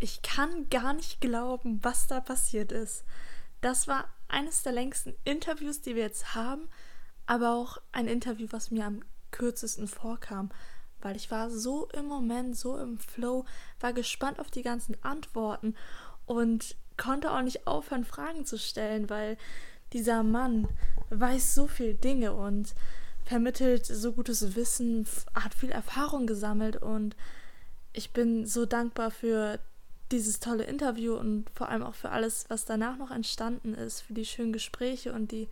Ich kann gar nicht glauben, was da passiert ist. Das war eines der längsten Interviews, die wir jetzt haben, aber auch ein Interview, was mir am kürzesten vorkam, weil ich war so im Moment, so im Flow, war gespannt auf die ganzen Antworten und konnte auch nicht aufhören, Fragen zu stellen, weil dieser Mann weiß so viel Dinge und vermittelt so gutes Wissen, hat viel Erfahrung gesammelt und ich bin so dankbar für dieses tolle Interview und vor allem auch für alles, was danach noch entstanden ist, für die schönen Gespräche und die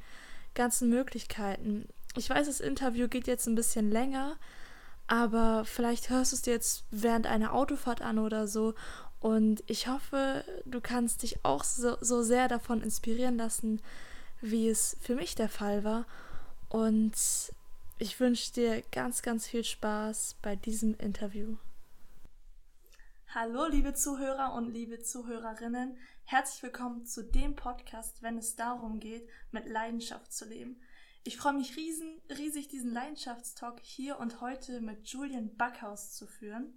ganzen Möglichkeiten. Ich weiß, das Interview geht jetzt ein bisschen länger, aber vielleicht hörst du es dir jetzt während einer Autofahrt an oder so. Und ich hoffe, du kannst dich auch so, so sehr davon inspirieren lassen, wie es für mich der Fall war. Und ich wünsche dir ganz, ganz viel Spaß bei diesem Interview. Hallo, liebe Zuhörer und liebe Zuhörerinnen. Herzlich willkommen zu dem Podcast, wenn es darum geht, mit Leidenschaft zu leben. Ich freue mich riesen, riesig, diesen Leidenschaftstalk hier und heute mit Julian Backhaus zu führen.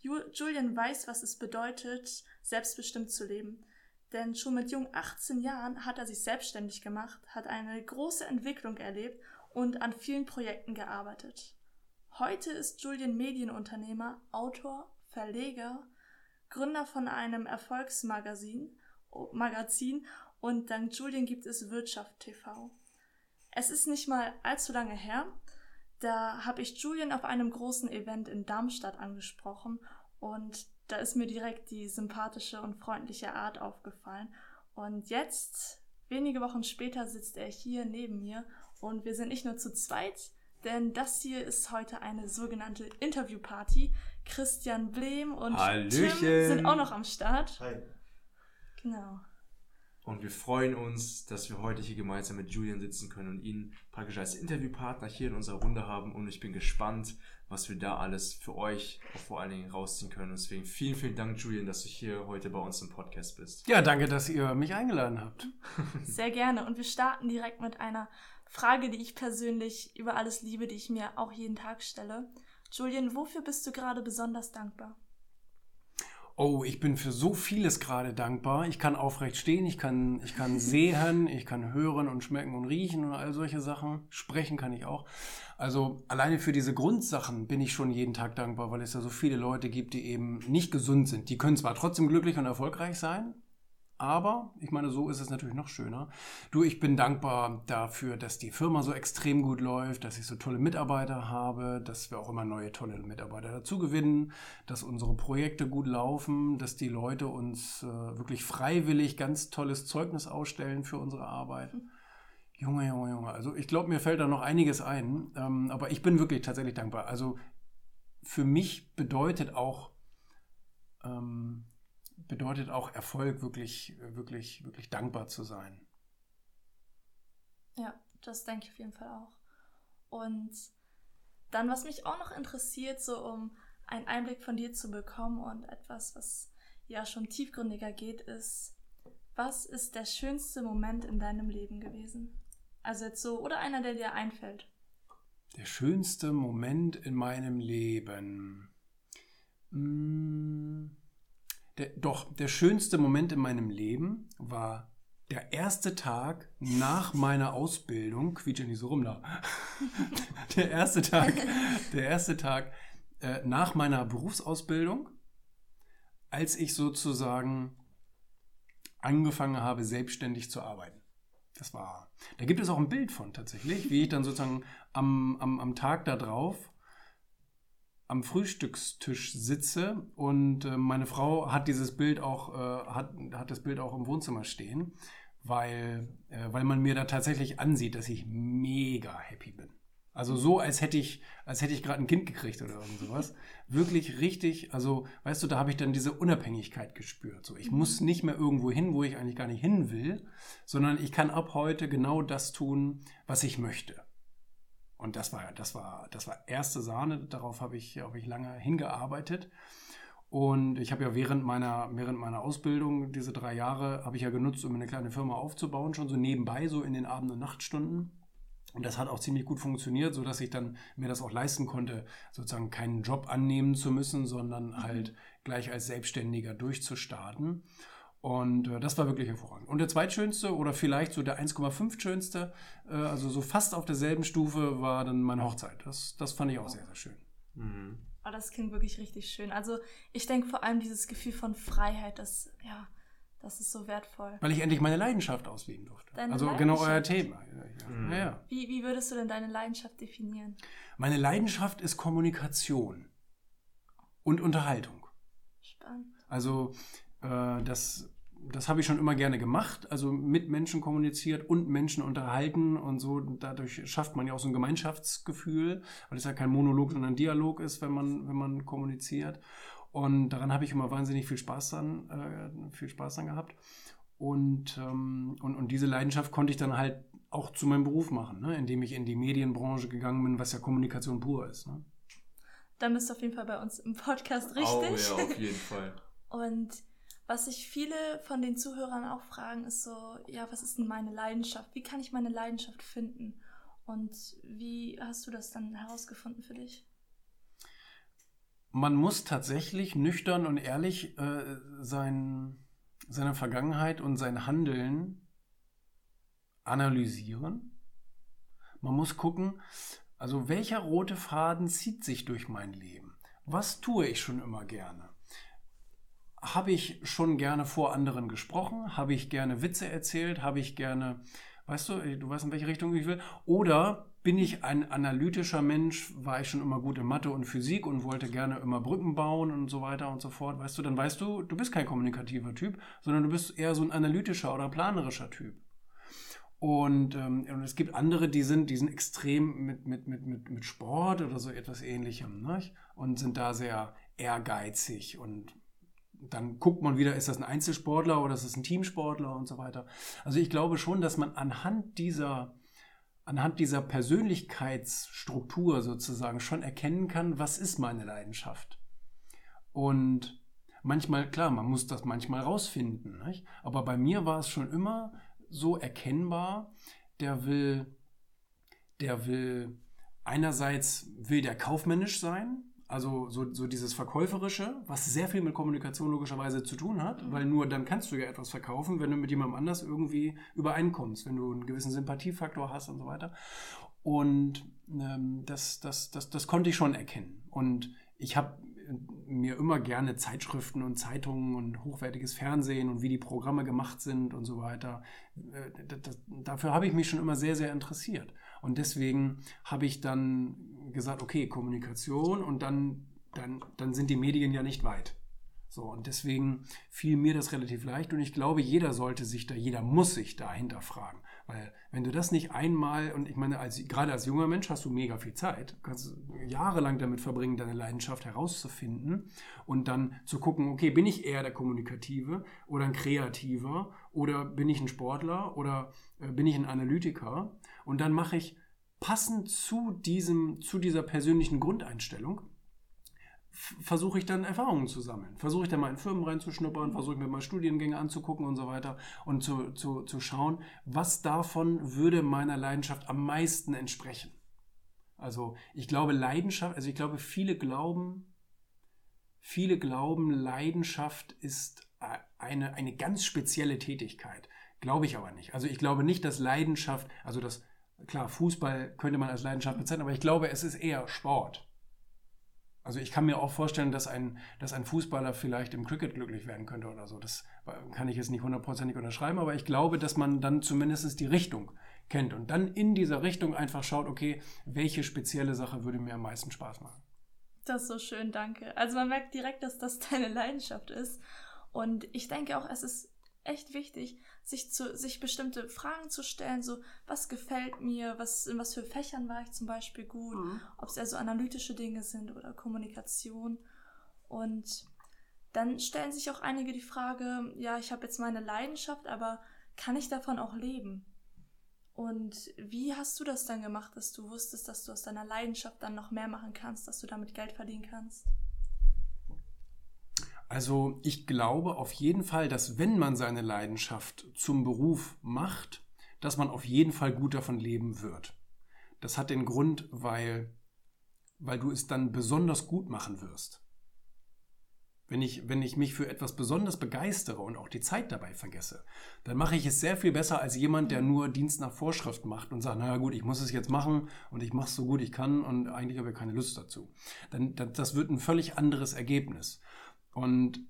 Julian weiß, was es bedeutet, selbstbestimmt zu leben. Denn schon mit jungen 18 Jahren hat er sich selbstständig gemacht, hat eine große Entwicklung erlebt und an vielen Projekten gearbeitet. Heute ist Julian Medienunternehmer, Autor, Verleger, Gründer von einem Erfolgsmagazin Magazin und dank Julian gibt es Wirtschaft TV. Es ist nicht mal allzu lange her, da habe ich Julian auf einem großen Event in Darmstadt angesprochen und da ist mir direkt die sympathische und freundliche Art aufgefallen. Und jetzt, wenige Wochen später, sitzt er hier neben mir und wir sind nicht nur zu zweit, denn das hier ist heute eine sogenannte Interviewparty. Christian Blehm und Hallöchen. Tim sind auch noch am Start. Hi. Genau. Und wir freuen uns, dass wir heute hier gemeinsam mit Julian sitzen können und ihn praktisch als Interviewpartner hier in unserer Runde haben. Und ich bin gespannt, was wir da alles für euch auch vor allen Dingen rausziehen können. Und deswegen vielen, vielen Dank, Julian, dass du hier heute bei uns im Podcast bist. Ja, danke, dass ihr mich eingeladen habt. Sehr gerne. Und wir starten direkt mit einer Frage, die ich persönlich über alles liebe, die ich mir auch jeden Tag stelle. Julian, wofür bist du gerade besonders dankbar? Oh, ich bin für so vieles gerade dankbar. Ich kann aufrecht stehen, ich kann, ich kann sehen, ich kann hören und schmecken und riechen und all solche Sachen. Sprechen kann ich auch. Also alleine für diese Grundsachen bin ich schon jeden Tag dankbar, weil es ja so viele Leute gibt, die eben nicht gesund sind. Die können zwar trotzdem glücklich und erfolgreich sein, aber ich meine, so ist es natürlich noch schöner. Du, ich bin dankbar dafür, dass die Firma so extrem gut läuft, dass ich so tolle Mitarbeiter habe, dass wir auch immer neue tolle Mitarbeiter dazu gewinnen, dass unsere Projekte gut laufen, dass die Leute uns äh, wirklich freiwillig ganz tolles Zeugnis ausstellen für unsere Arbeit. Junge, Junge, Junge. Also ich glaube, mir fällt da noch einiges ein, ähm, aber ich bin wirklich tatsächlich dankbar. Also für mich bedeutet auch ähm, bedeutet auch Erfolg, wirklich, wirklich, wirklich dankbar zu sein. Ja, das denke ich auf jeden Fall auch. Und dann, was mich auch noch interessiert, so um einen Einblick von dir zu bekommen und etwas, was ja schon tiefgründiger geht, ist, was ist der schönste Moment in deinem Leben gewesen? Also jetzt so, oder einer, der dir einfällt. Der schönste Moment in meinem Leben. Hm. Der, doch, der schönste Moment in meinem Leben war der erste Tag nach meiner Ausbildung, quietsche nicht so rum da. der erste Tag, der erste Tag äh, nach meiner Berufsausbildung, als ich sozusagen angefangen habe, selbstständig zu arbeiten. Das war, da gibt es auch ein Bild von tatsächlich, wie ich dann sozusagen am, am, am Tag darauf am Frühstückstisch sitze und äh, meine Frau hat dieses Bild auch, äh, hat, hat das Bild auch im Wohnzimmer stehen, weil, äh, weil man mir da tatsächlich ansieht, dass ich mega happy bin. Also so, als hätte ich, als hätte ich gerade ein Kind gekriegt oder irgend sowas. Wirklich richtig, also weißt du, da habe ich dann diese Unabhängigkeit gespürt. So, ich muss nicht mehr irgendwo hin, wo ich eigentlich gar nicht hin will, sondern ich kann ab heute genau das tun, was ich möchte. Und das war, das war, das war erste Sahne. Darauf habe ich, hab ich lange hingearbeitet. Und ich habe ja während meiner, während meiner Ausbildung, diese drei Jahre, habe ich ja genutzt, um eine kleine Firma aufzubauen, schon so nebenbei, so in den Abend- und Nachtstunden. Und das hat auch ziemlich gut funktioniert, sodass ich dann mir das auch leisten konnte, sozusagen keinen Job annehmen zu müssen, sondern mhm. halt gleich als Selbstständiger durchzustarten. Und äh, das war wirklich hervorragend. Und der zweitschönste oder vielleicht so der 1,5 schönste, äh, also so fast auf derselben Stufe, war dann meine Hochzeit. Das, das fand ich auch sehr, sehr schön. Mhm. Oh, das klingt wirklich richtig schön. Also ich denke vor allem dieses Gefühl von Freiheit, das, ja, das ist so wertvoll. Weil ich endlich meine Leidenschaft ausleben durfte. Deine also genau euer Thema. Ja, mhm. ja. Wie, wie würdest du denn deine Leidenschaft definieren? Meine Leidenschaft ist Kommunikation und Unterhaltung. Spannend. Also äh, das, das habe ich schon immer gerne gemacht. Also mit Menschen kommuniziert und Menschen unterhalten und so. Dadurch schafft man ja auch so ein Gemeinschaftsgefühl, weil es ja kein Monolog, sondern ein Dialog ist, wenn man, wenn man kommuniziert. Und daran habe ich immer wahnsinnig viel Spaß dann, äh, viel Spaß dann gehabt. Und, ähm, und, und diese Leidenschaft konnte ich dann halt auch zu meinem Beruf machen, ne? indem ich in die Medienbranche gegangen bin, was ja Kommunikation pur ist. Ne? Dann bist du auf jeden Fall bei uns im Podcast richtig. Oh ja, auf jeden Fall. und was sich viele von den Zuhörern auch fragen, ist so, ja, was ist denn meine Leidenschaft? Wie kann ich meine Leidenschaft finden? Und wie hast du das dann herausgefunden für dich? man muss tatsächlich nüchtern und ehrlich äh, sein, seine Vergangenheit und sein Handeln analysieren. Man muss gucken, also welcher rote Faden zieht sich durch mein Leben? Was tue ich schon immer gerne? Habe ich schon gerne vor anderen gesprochen? Habe ich gerne Witze erzählt? Habe ich gerne, weißt du, du weißt in welche Richtung ich will? Oder bin ich ein analytischer Mensch, war ich schon immer gut in Mathe und Physik und wollte gerne immer Brücken bauen und so weiter und so fort, weißt du, dann weißt du, du bist kein kommunikativer Typ, sondern du bist eher so ein analytischer oder planerischer Typ. Und, ähm, und es gibt andere, die sind, die sind extrem mit, mit, mit, mit, mit Sport oder so etwas ähnlichem, ne? Und sind da sehr ehrgeizig und dann guckt man wieder, ist das ein Einzelsportler oder ist das ein Teamsportler und so weiter. Also ich glaube schon, dass man anhand dieser anhand dieser Persönlichkeitsstruktur sozusagen schon erkennen kann, was ist meine Leidenschaft. Und manchmal, klar, man muss das manchmal rausfinden, nicht? aber bei mir war es schon immer so erkennbar, der will, der will, einerseits will der kaufmännisch sein, also so, so dieses Verkäuferische, was sehr viel mit Kommunikation logischerweise zu tun hat, mhm. weil nur dann kannst du ja etwas verkaufen, wenn du mit jemandem anders irgendwie übereinkommst, wenn du einen gewissen Sympathiefaktor hast und so weiter. Und ähm, das, das, das, das konnte ich schon erkennen. Und ich habe mir immer gerne Zeitschriften und Zeitungen und hochwertiges Fernsehen und wie die Programme gemacht sind und so weiter. Äh, das, dafür habe ich mich schon immer sehr, sehr interessiert. Und deswegen habe ich dann gesagt, okay, Kommunikation und dann, dann, dann sind die Medien ja nicht weit. So, und deswegen fiel mir das relativ leicht und ich glaube, jeder sollte sich da, jeder muss sich da hinterfragen. Weil wenn du das nicht einmal, und ich meine, als, gerade als junger Mensch hast du mega viel Zeit, kannst jahrelang damit verbringen, deine Leidenschaft herauszufinden und dann zu gucken, okay, bin ich eher der Kommunikative oder ein Kreativer oder bin ich ein Sportler oder äh, bin ich ein Analytiker? Und dann mache ich passend zu, diesem, zu dieser persönlichen Grundeinstellung, versuche ich dann Erfahrungen zu sammeln. Versuche ich dann mal in Firmen reinzuschnuppern, versuche ich mir mal Studiengänge anzugucken und so weiter und zu, zu, zu schauen, was davon würde meiner Leidenschaft am meisten entsprechen. Also ich glaube Leidenschaft, also ich glaube viele glauben, viele glauben Leidenschaft ist eine, eine ganz spezielle Tätigkeit. Glaube ich aber nicht. Also ich glaube nicht, dass Leidenschaft, also das, klar, Fußball könnte man als Leidenschaft bezeichnen, aber ich glaube, es ist eher Sport. Also ich kann mir auch vorstellen, dass ein, dass ein Fußballer vielleicht im Cricket glücklich werden könnte oder so. Das kann ich jetzt nicht hundertprozentig unterschreiben, aber ich glaube, dass man dann zumindest die Richtung kennt und dann in dieser Richtung einfach schaut, okay, welche spezielle Sache würde mir am meisten Spaß machen. Das ist so schön, danke. Also man merkt direkt, dass das deine Leidenschaft ist. Und ich denke auch, es ist echt wichtig, sich zu, sich bestimmte Fragen zu stellen, so, was gefällt mir, was, in was für Fächern war ich zum Beispiel gut, mhm. ob es eher so analytische Dinge sind oder Kommunikation. Und dann stellen sich auch einige die Frage, ja, ich habe jetzt meine Leidenschaft, aber kann ich davon auch leben? Und wie hast du das dann gemacht, dass du wusstest, dass du aus deiner Leidenschaft dann noch mehr machen kannst, dass du damit Geld verdienen kannst? Also ich glaube auf jeden Fall, dass wenn man seine Leidenschaft zum Beruf macht, dass man auf jeden Fall gut davon leben wird. Das hat den Grund, weil, weil du es dann besonders gut machen wirst. Wenn ich, wenn ich mich für etwas besonders begeistere und auch die Zeit dabei vergesse, dann mache ich es sehr viel besser als jemand, der nur Dienst nach Vorschrift macht und sagt, naja gut, ich muss es jetzt machen und ich mache es so gut ich kann und eigentlich habe ich keine Lust dazu. Dann, das wird ein völlig anderes Ergebnis. Und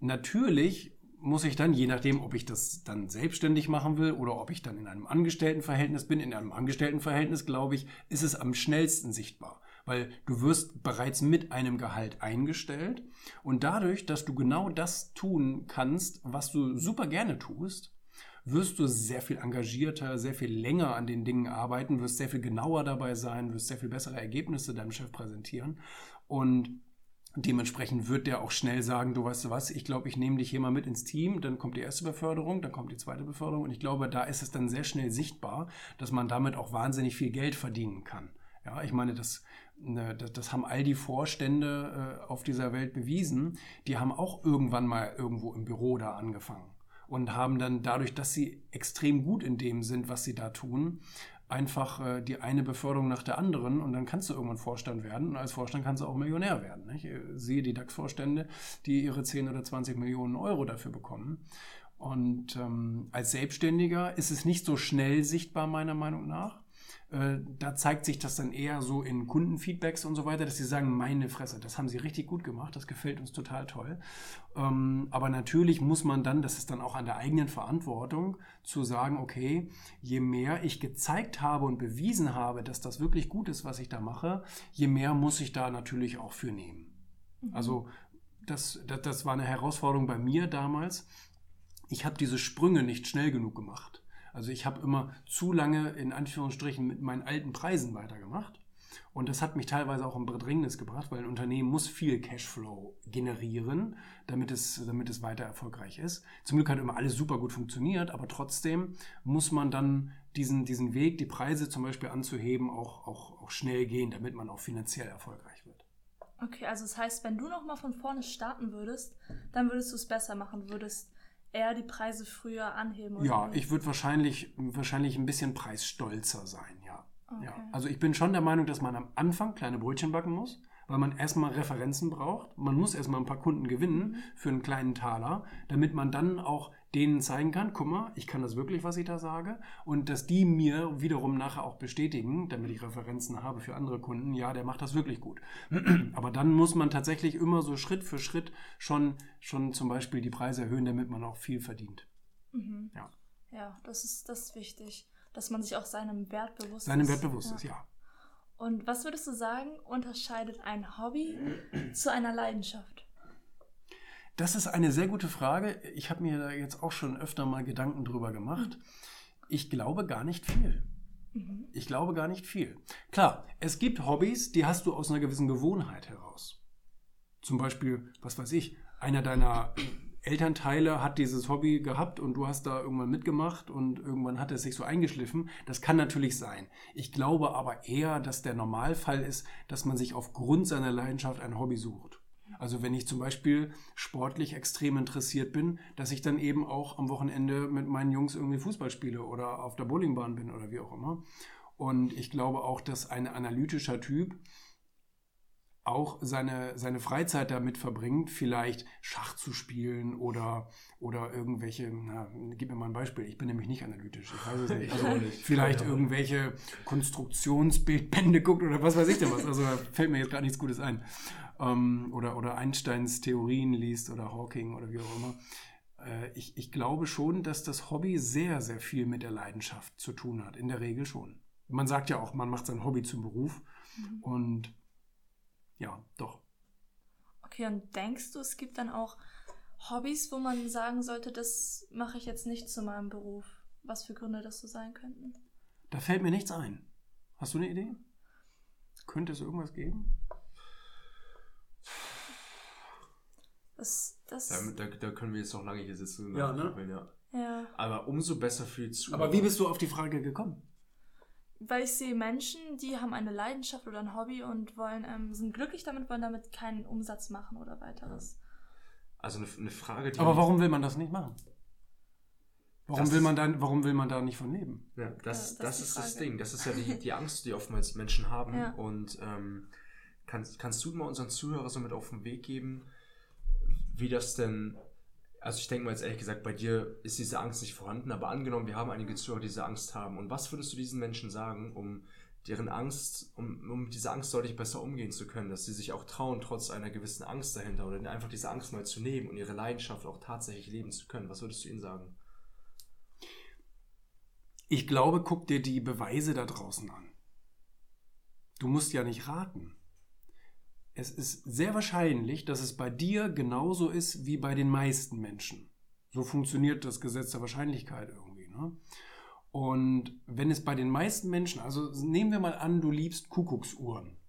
natürlich muss ich dann, je nachdem, ob ich das dann selbstständig machen will oder ob ich dann in einem Angestelltenverhältnis bin, in einem Angestelltenverhältnis, glaube ich, ist es am schnellsten sichtbar. Weil du wirst bereits mit einem Gehalt eingestellt und dadurch, dass du genau das tun kannst, was du super gerne tust, wirst du sehr viel engagierter, sehr viel länger an den Dingen arbeiten, wirst sehr viel genauer dabei sein, wirst sehr viel bessere Ergebnisse deinem Chef präsentieren. Und Dementsprechend wird der auch schnell sagen, du weißt was, ich glaube, ich nehme dich hier mal mit ins Team, dann kommt die erste Beförderung, dann kommt die zweite Beförderung und ich glaube, da ist es dann sehr schnell sichtbar, dass man damit auch wahnsinnig viel Geld verdienen kann. Ja, ich meine, das Ne, das, haben all die Vorstände äh, auf dieser Welt bewiesen. Die haben auch irgendwann mal irgendwo im Büro da angefangen und haben dann dadurch, dass sie extrem gut in dem sind, was sie da tun, einfach äh, die eine Beförderung nach der anderen und dann kannst du irgendwann Vorstand werden und als Vorstand kannst du auch Millionär werden. Nicht? Ich sehe die DAX-Vorstände, die ihre 10 oder 20 Millionen Euro dafür bekommen. Und ähm, als Selbstständiger ist es nicht so schnell sichtbar, meiner Meinung nach. Äh, da zeigt sich das dann eher so in Kundenfeedbacks und so weiter, dass sie sagen, meine Fresse, das haben sie richtig gut gemacht, das gefällt uns total toll. Ähm, aber natürlich muss man dann, das ist dann auch an der eigenen Verantwortung, zu sagen, okay, je mehr ich gezeigt habe und bewiesen habe, dass das wirklich gut ist, was ich da mache, je mehr muss ich da natürlich auch für nehmen. Mhm. Also das, das, das war eine Herausforderung bei mir damals. Ich habe diese Sprünge nicht schnell genug gemacht. Also ich habe immer zu lange in Anführungsstrichen mit meinen alten Preisen weitergemacht. Und das hat mich teilweise auch in Bedrängnis gebracht, weil ein Unternehmen muss viel Cashflow generieren, damit es, damit es weiter erfolgreich ist. Zum Glück hat immer alles super gut funktioniert, aber trotzdem muss man dann diesen, diesen Weg, die Preise zum Beispiel anzuheben, auch, auch, auch schnell gehen, damit man auch finanziell erfolgreich wird. Okay, also das heißt, wenn du nochmal von vorne starten würdest, dann würdest du es besser machen, würdest eher die Preise früher anheben? Oder ja, ich würde wahrscheinlich, wahrscheinlich ein bisschen preisstolzer sein, ja. Okay. ja. Also ich bin schon der Meinung, dass man am Anfang kleine Brötchen backen muss weil man erstmal Referenzen braucht. Man muss erstmal ein paar Kunden gewinnen für einen kleinen Taler, damit man dann auch denen zeigen kann, guck mal, ich kann das wirklich, was ich da sage. Und dass die mir wiederum nachher auch bestätigen, damit ich Referenzen habe für andere Kunden, ja, der macht das wirklich gut. Aber dann muss man tatsächlich immer so Schritt für Schritt schon, schon zum Beispiel die Preise erhöhen, damit man auch viel verdient. Mhm. Ja. ja, das ist, das ist wichtig, dass man sich auch seinem Wert bewusst seinem ist. Seinem Wert bewusst ja. ist, ja. Und was würdest du sagen, unterscheidet ein Hobby zu einer Leidenschaft? Das ist eine sehr gute Frage. Ich habe mir da jetzt auch schon öfter mal Gedanken drüber gemacht. Ich glaube gar nicht viel. Mhm. Ich glaube gar nicht viel. Klar, es gibt Hobbys, die hast du aus einer gewissen Gewohnheit heraus. Zum Beispiel, was weiß ich, einer deiner Elternteile hat dieses Hobby gehabt und du hast da irgendwann mitgemacht und irgendwann hat es sich so eingeschliffen. Das kann natürlich sein. Ich glaube aber eher, dass der Normalfall ist, dass man sich aufgrund seiner Leidenschaft ein Hobby sucht. Also wenn ich zum Beispiel sportlich extrem interessiert bin, dass ich dann eben auch am Wochenende mit meinen Jungs irgendwie Fußball spiele oder auf der Bowlingbahn bin oder wie auch immer. Und ich glaube auch, dass ein analytischer Typ auch seine, seine Freizeit damit verbringt, vielleicht Schach zu spielen oder, oder irgendwelche, na, gib mir mal ein Beispiel, ich bin nämlich nicht analytisch, ich weiß es nicht. Also nicht. vielleicht irgendwelche Konstruktionsbildbände guckt oder was weiß ich denn was. Also da fällt mir jetzt gerade nichts Gutes ein. Ähm, oder, oder Einsteins Theorien liest oder Hawking oder wie auch immer. Äh, ich, ich glaube schon, dass das Hobby sehr, sehr viel mit der Leidenschaft zu tun hat. In der Regel schon. Man sagt ja auch, man macht sein Hobby zum Beruf. Mhm. Und ja, doch. Okay, und denkst du, es gibt dann auch Hobbys, wo man sagen sollte, das mache ich jetzt nicht zu meinem Beruf? Was für Gründe das so sein könnten? Da fällt mir nichts ein. Hast du eine Idee? Könnte es irgendwas geben? Das, das da, da, da, können wir jetzt noch lange hier sitzen. Ja, ne? Ja. ja. Aber umso besser für die Zuhörer. Aber wie bist du auf die Frage gekommen? Weil ich sehe Menschen, die haben eine Leidenschaft oder ein Hobby und wollen, ähm, sind glücklich damit, wollen damit keinen Umsatz machen oder weiteres. Also eine, eine Frage, die. Aber warum will man das nicht machen? Warum Das will man dann, warum will man da nicht von leben? Ja, das, Ja, das das, ist ist das. Ding. Das ist ja die, die Angst, die oftmals Menschen haben. Ja. Und ähm, kannst, kannst du mal unseren Zuhörern so mit auf den Weg geben, wie das denn. Also ich denke mal jetzt ehrlich gesagt, bei dir ist diese Angst nicht vorhanden, aber angenommen, wir haben einige Zuhörer, die diese Angst haben. Und was würdest du diesen Menschen sagen, um deren Angst, um, um mit dieser Angst deutlich besser umgehen zu können, dass sie sich auch trauen, trotz einer gewissen Angst dahinter oder einfach diese Angst mal zu nehmen und ihre Leidenschaft auch tatsächlich leben zu können? Was würdest du ihnen sagen? Ich glaube, guck dir die Beweise da draußen an. Du musst ja nicht raten. Es ist sehr wahrscheinlich, dass es bei dir genauso ist wie bei den meisten Menschen. So funktioniert das Gesetz der Wahrscheinlichkeit irgendwie. Ne? Und wenn es bei den meisten Menschen, also nehmen wir mal an, du liebst Kuckucksuhren.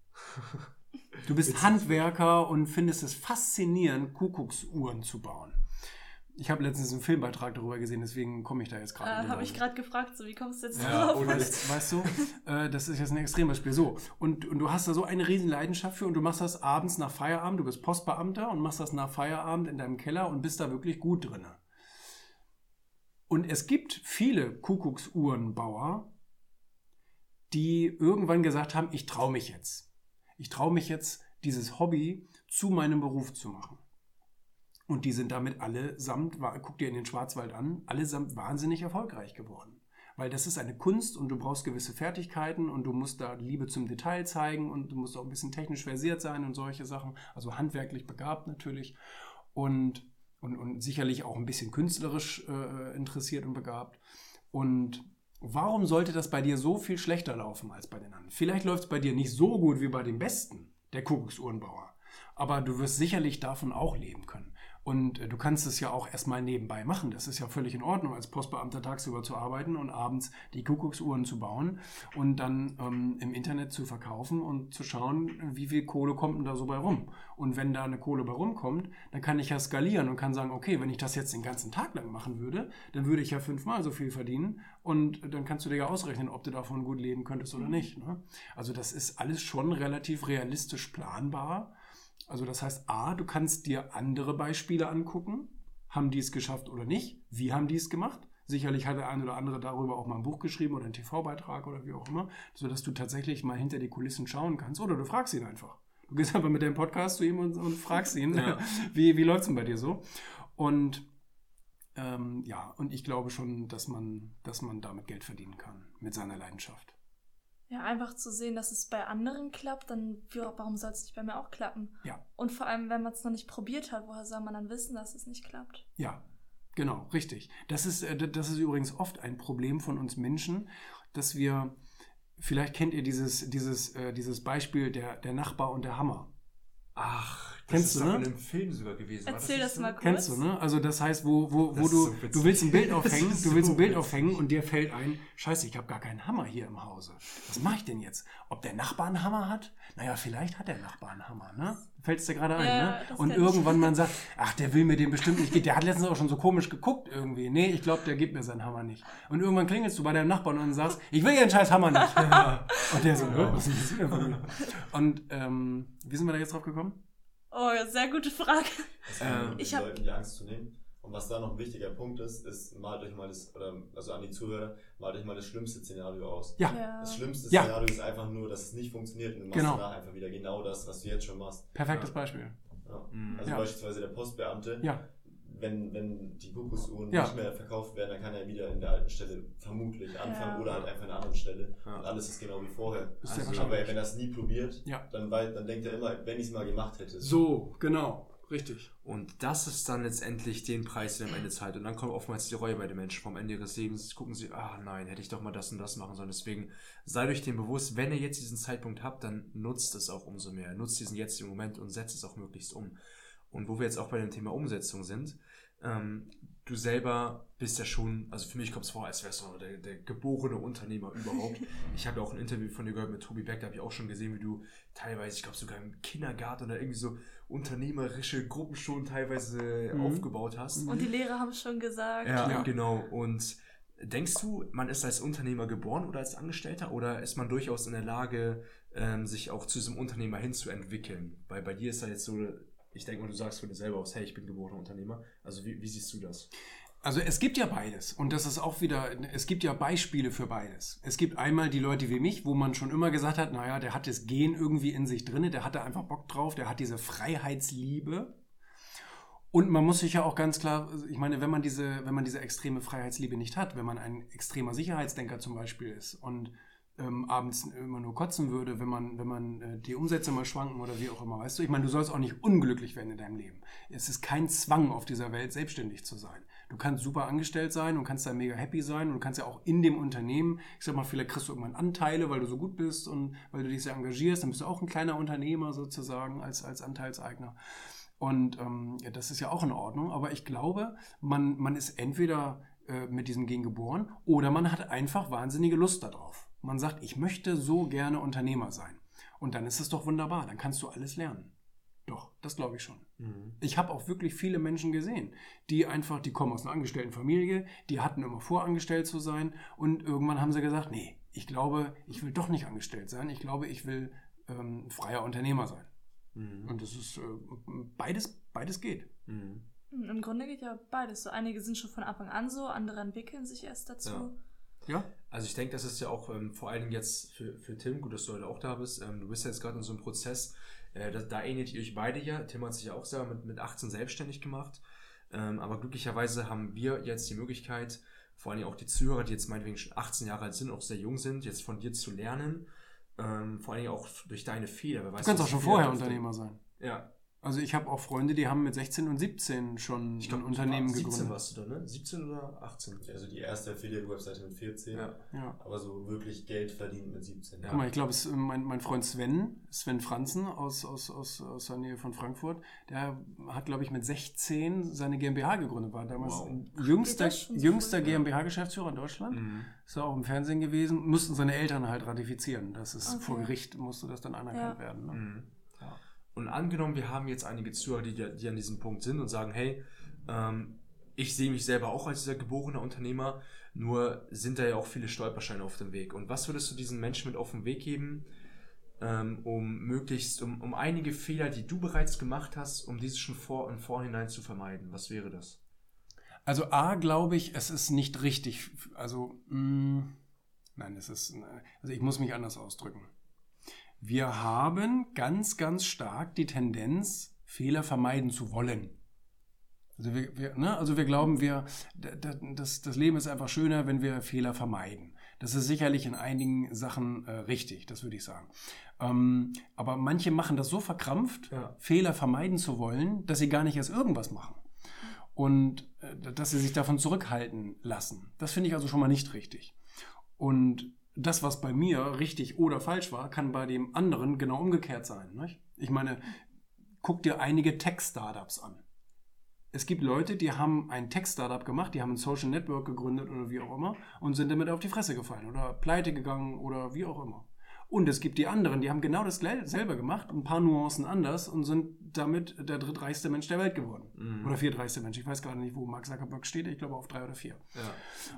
Du bist Handwerker und findest es faszinierend, Kuckucksuhren zu bauen. Ich habe letztens einen Filmbeitrag darüber gesehen, deswegen komme ich da jetzt gerade. Äh, genau Habe ich gerade gefragt, so wie kommst du jetzt Ja, drauf? Weißt, weißt du, äh, das ist jetzt ein Extrembeispiel. So, und, und du hast da so eine riesen Leidenschaft für und du machst das abends nach Feierabend, du bist Postbeamter und machst das nach Feierabend in deinem Keller und bist da wirklich gut drin. Und es gibt viele Kuckucksuhrenbauer, die irgendwann gesagt haben, ich traue mich jetzt. Ich traue mich jetzt, dieses Hobby zu meinem Beruf zu machen. Und die sind damit allesamt, guck dir in den Schwarzwald an, allesamt wahnsinnig erfolgreich geworden. Weil das ist eine Kunst und du brauchst gewisse Fertigkeiten und du musst da Liebe zum Detail zeigen und du musst auch ein bisschen technisch versiert sein und solche Sachen. Also handwerklich begabt natürlich. Und, und, und sicherlich auch ein bisschen künstlerisch äh, interessiert und begabt. Und warum sollte das bei dir so viel schlechter laufen als bei den anderen? Vielleicht läuft es bei dir nicht so gut wie bei dem Besten, der Kuckucksuhrenbauer. Aber du wirst sicherlich davon auch leben können. Und äh, du kannst es ja auch erstmal nebenbei machen. Das ist ja völlig in Ordnung, als Postbeamter tagsüber zu arbeiten und abends die Kuckucksuhren zu bauen und dann ähm, im Internet zu verkaufen und zu schauen, wie viel Kohle kommt denn da so bei rum. Und wenn da eine Kohle bei rumkommt, dann kann ich ja skalieren und kann sagen, okay, wenn ich das jetzt den ganzen Tag lang machen würde, dann würde ich ja fünfmal so viel verdienen und dann kannst du dir ja ausrechnen, ob du davon gut leben könntest oder nicht. Ne? Also das ist alles schon relativ realistisch planbar. Also das heißt, A, du kannst dir andere Beispiele angucken. Haben die es geschafft oder nicht? Wie haben die es gemacht? Sicherlich hat der eine oder andere darüber auch mal ein Buch geschrieben oder einen TV-Beitrag oder wie auch immer, sodass du tatsächlich mal hinter die Kulissen schauen kannst. Oder du fragst ihn einfach. Du gehst einfach mit deinem Podcast zu ihm und, und fragst ihn, Ja. wie, wie läuft es denn bei dir so? Und ähm, ja, und ich glaube schon, dass man, dass man damit Geld verdienen kann, mit seiner Leidenschaft. Ja, einfach zu sehen, dass es bei anderen klappt, dann warum soll es nicht bei mir auch klappen? Ja. Und vor allem, wenn man es noch nicht probiert hat, woher soll man dann wissen, dass es nicht klappt? Ja, genau, richtig. Das ist, äh, das ist übrigens oft ein Problem von uns Menschen, dass wir, vielleicht kennt ihr dieses, dieses, äh, dieses Beispiel der, der Nachbar und der Hammer. Ach, Kennst du, ne? in einem Film sogar gewesen. Erzähl das so? mal kurz. Kennst du, ne? Also das heißt, wo, wo, wo Das du, so du willst ein Bild Das aufhängen, du willst ein Bild witzig. aufhängen und dir fällt ein, scheiße, ich habe gar keinen Hammer hier im Hause. Was mache ich denn jetzt? Ob der Nachbar einen Hammer hat? Naja, vielleicht hat der Nachbar einen Hammer, ne? Fällt es dir gerade ein, Ja, ne? das Und kenn ich. irgendwann man sagt, ach, der will mir den bestimmt nicht geben. Der hat letztens auch schon so komisch geguckt irgendwie. Nee, ich glaube, der gibt mir seinen Hammer nicht. Und irgendwann klingelst du bei deinem Nachbarn und sagst, ich will ihren scheiß Hammer nicht. Und der so, "Hä, was ist denn von mir? Und ähm, wie sind wir da jetzt drauf gekommen? Oh, sehr gute Frage. Ähm, Ich ich hab- Leuten die Angst zu nehmen. Und was da noch ein wichtiger Punkt ist, ist, malt euch mal das, oder, also an die Zuhörer, malt euch mal das schlimmste Szenario aus. Ja, Ja. Das schlimmste Ja. Szenario ist einfach nur, dass es nicht funktioniert und du machst Genau. danach einfach wieder genau das, was du jetzt schon machst. perfektes Ja. Beispiel. Ja. Mhm. Also Ja. beispielsweise der Postbeamte, Ja, wenn, wenn die Kuckucksuhren Ja. nicht mehr verkauft werden, dann kann er wieder in der alten Stelle vermutlich anfangen Ja. oder halt einfach an einer anderen Stelle. Ja. Und alles ist genau wie vorher. ist Also, Aber wenn er es nie probiert, Ja. dann, wei- dann denkt er immer, wenn ich es mal gemacht hätte. So, genau, richtig. Und das ist dann letztendlich den Preis, den er am Ende zahlt. Und dann kommt oftmals die Reue bei den Menschen. Vom Ende ihres Lebens gucken sie, ah nein, hätte ich doch mal das und das machen sollen. Deswegen seid euch dem bewusst, wenn ihr jetzt diesen Zeitpunkt habt, dann nutzt es auch umso mehr. Nutzt diesen jetzigen Moment und setzt es auch möglichst um. Und wo wir jetzt auch bei dem Thema Umsetzung sind, ähm, du selber bist ja schon, also für mich kommt es vor, als wärst du der, der geborene Unternehmer überhaupt. Ich habe ja auch ein Interview von dir gehört mit Tobi Beck, da habe ich auch schon gesehen, wie du teilweise, ich glaube sogar im Kindergarten oder irgendwie so unternehmerische Gruppen schon teilweise Mhm. aufgebaut hast. Und die Lehrer haben schon gesagt. Ja, Ja. genau. Und denkst du, man ist als Unternehmer geboren oder als Angestellter oder ist man durchaus in der Lage, ähm, sich auch zu diesem Unternehmer hinzuentwickeln? Weil bei dir ist da jetzt so, ich denke mal, du sagst von dir selber aus, hey, ich bin geborener Unternehmer. Also wie, wie siehst du das? Also es gibt ja beides und das ist auch wieder, es gibt ja Beispiele für beides. Es gibt einmal die Leute wie mich, wo man schon immer gesagt hat, naja, der hat das Gen irgendwie in sich drin, der hat da einfach Bock drauf, der hat diese Freiheitsliebe. Und man muss sich ja auch ganz klar, ich meine, wenn man diese, wenn man diese extreme Freiheitsliebe nicht hat, wenn man ein extremer Sicherheitsdenker zum Beispiel ist und ähm, abends immer nur kotzen würde, wenn man, wenn man äh, die Umsätze mal schwanken oder wie auch immer, weißt du? Ich meine, du sollst auch nicht unglücklich werden in deinem Leben. Es ist kein Zwang auf dieser Welt, selbstständig zu sein. Du kannst super angestellt sein und kannst da mega happy sein und du kannst ja auch in dem Unternehmen, ich sag mal, vielleicht kriegst du irgendwann Anteile, weil du so gut bist und weil du dich sehr engagierst, dann bist du auch ein kleiner Unternehmer sozusagen als, als Anteilseigner. Und ähm, ja, das ist ja auch in Ordnung, aber ich glaube, man, man ist entweder äh, mit diesem Gen geboren oder man hat einfach wahnsinnige Lust darauf. Man sagt, ich möchte so gerne Unternehmer sein. Und dann ist es doch wunderbar, dann kannst du alles lernen. Doch, das glaube ich schon. Mhm. Ich habe auch wirklich viele Menschen gesehen, die einfach, die kommen aus einer angestellten Familie, die hatten immer vor, angestellt zu sein und irgendwann haben sie gesagt, nee, ich glaube, ich will doch nicht angestellt sein, ich glaube, ich will ähm, freier Unternehmer sein. Mhm. Und das ist äh, beides, beides geht. Mhm. Im Grunde geht ja beides. So einige sind schon von Anfang an so, andere entwickeln sich erst dazu. Ja. Ja. Also ich denke, das ist ja auch ähm, vor allen Dingen jetzt für, für Tim, gut, dass du heute auch da bist. Ähm, du bist ja jetzt gerade in so einem Prozess, äh, da, da, ähnelt ihr euch beide ja. Tim hat sich ja auch selber mit, mit 18 selbstständig gemacht. Ähm, aber glücklicherweise haben wir jetzt die Möglichkeit, vor allem auch die Zuhörer, die jetzt meinetwegen schon 18 Jahre alt sind, auch sehr jung sind, jetzt von dir zu lernen. Ähm, vor allem auch durch deine Fehler. du kannst auch schon vorher Unternehmer sein. Ja, also ich habe auch Freunde, die haben mit 16 und 17 schon glaub, ein Unternehmen 17 gegründet. 17 warst du da, ne? 17 oder 18? Also die erste Affiliate-Webseite mit 14, ja. ja. aber so wirklich Geld verdient mit 17. Ja. Guck mal, ich glaube, mein, mein Freund Sven, Sven Franzen aus, aus, aus, aus der Nähe von Frankfurt, der hat, glaube ich, mit 16 seine GmbH gegründet, war damals wow. jüngster, jüngster GmbH-Geschäftsführer in Deutschland. Mhm. Ist auch im Fernsehen gewesen, mussten seine Eltern halt ratifizieren. Das ist okay. vor Gericht, musste das dann anerkannt ja. werden. Ne? Mhm. Und angenommen, wir haben jetzt einige Zuhörer, die, die an diesem Punkt sind und sagen, hey, ähm, ich sehe mich selber auch als dieser geborene Unternehmer, nur sind da ja auch viele Stolpersteine auf dem Weg. Und was würdest du diesen Menschen mit auf den Weg geben, ähm, um möglichst, um, um einige Fehler, die du bereits gemacht hast, um diese schon vor und vorhinein zu vermeiden? Was wäre das? Also A, glaube ich, es ist nicht richtig. Also, mh, mm, nein, es ist, also ich muss mich anders ausdrücken. Wir haben ganz, ganz stark die Tendenz, Fehler vermeiden zu wollen. Also wir, wir, ne? also wir glauben, wir, das, das Leben ist einfach schöner, wenn wir Fehler vermeiden. Das ist sicherlich in einigen Sachen äh, richtig, das würde ich sagen. Ähm, aber manche machen das so verkrampft, ja. Fehler vermeiden zu wollen, dass sie gar nicht erst irgendwas machen. Und äh, dass sie sich davon zurückhalten lassen. Das finde ich also schon mal nicht richtig. Und das, was bei mir richtig oder falsch war, kann bei dem anderen genau umgekehrt sein. Nicht? Ich meine, guck dir einige Tech-Startups an. Es gibt Leute, die haben ein Tech-Startup gemacht, die haben ein Social Network gegründet oder wie auch immer und sind damit auf die Fresse gefallen oder pleite gegangen oder wie auch immer. Und es gibt die anderen, die haben genau das selber gemacht, ein paar Nuancen anders und sind damit der drittreichste Mensch der Welt geworden. Mhm. Oder viertreichste Mensch. Ich weiß gerade nicht, wo Mark Zuckerberg steht. Ich glaube auf drei oder vier. Ja.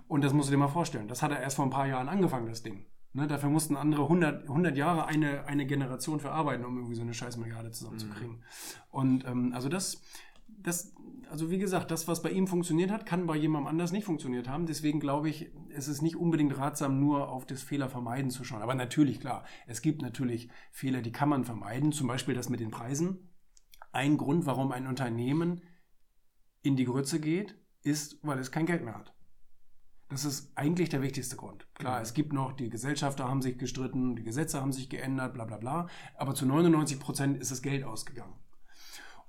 Und das musst du dir mal vorstellen. Das hat er erst vor ein paar Jahren angefangen, das Ding. Ne, dafür mussten andere 100, 100 Jahre eine, eine Generation verarbeiten, um irgendwie so eine scheiß Milliarde zusammenzukriegen. Mhm. Und ähm, also das, das, also wie gesagt, das, was bei ihm funktioniert hat, kann bei jemandem anders nicht funktioniert haben. Deswegen glaube ich, es ist nicht unbedingt ratsam, nur auf das Fehler vermeiden zu schauen. Aber natürlich, klar, es gibt natürlich Fehler, die kann man vermeiden. Zum Beispiel das mit den Preisen. Ein Grund, warum ein Unternehmen in die Grütze geht, ist, weil es kein Geld mehr hat. Das ist eigentlich der wichtigste Grund. Klar, mhm. es gibt noch, die Gesellschafter haben sich gestritten, die Gesetze haben sich geändert, bla bla bla. Aber zu 99 Prozent ist das Geld ausgegangen.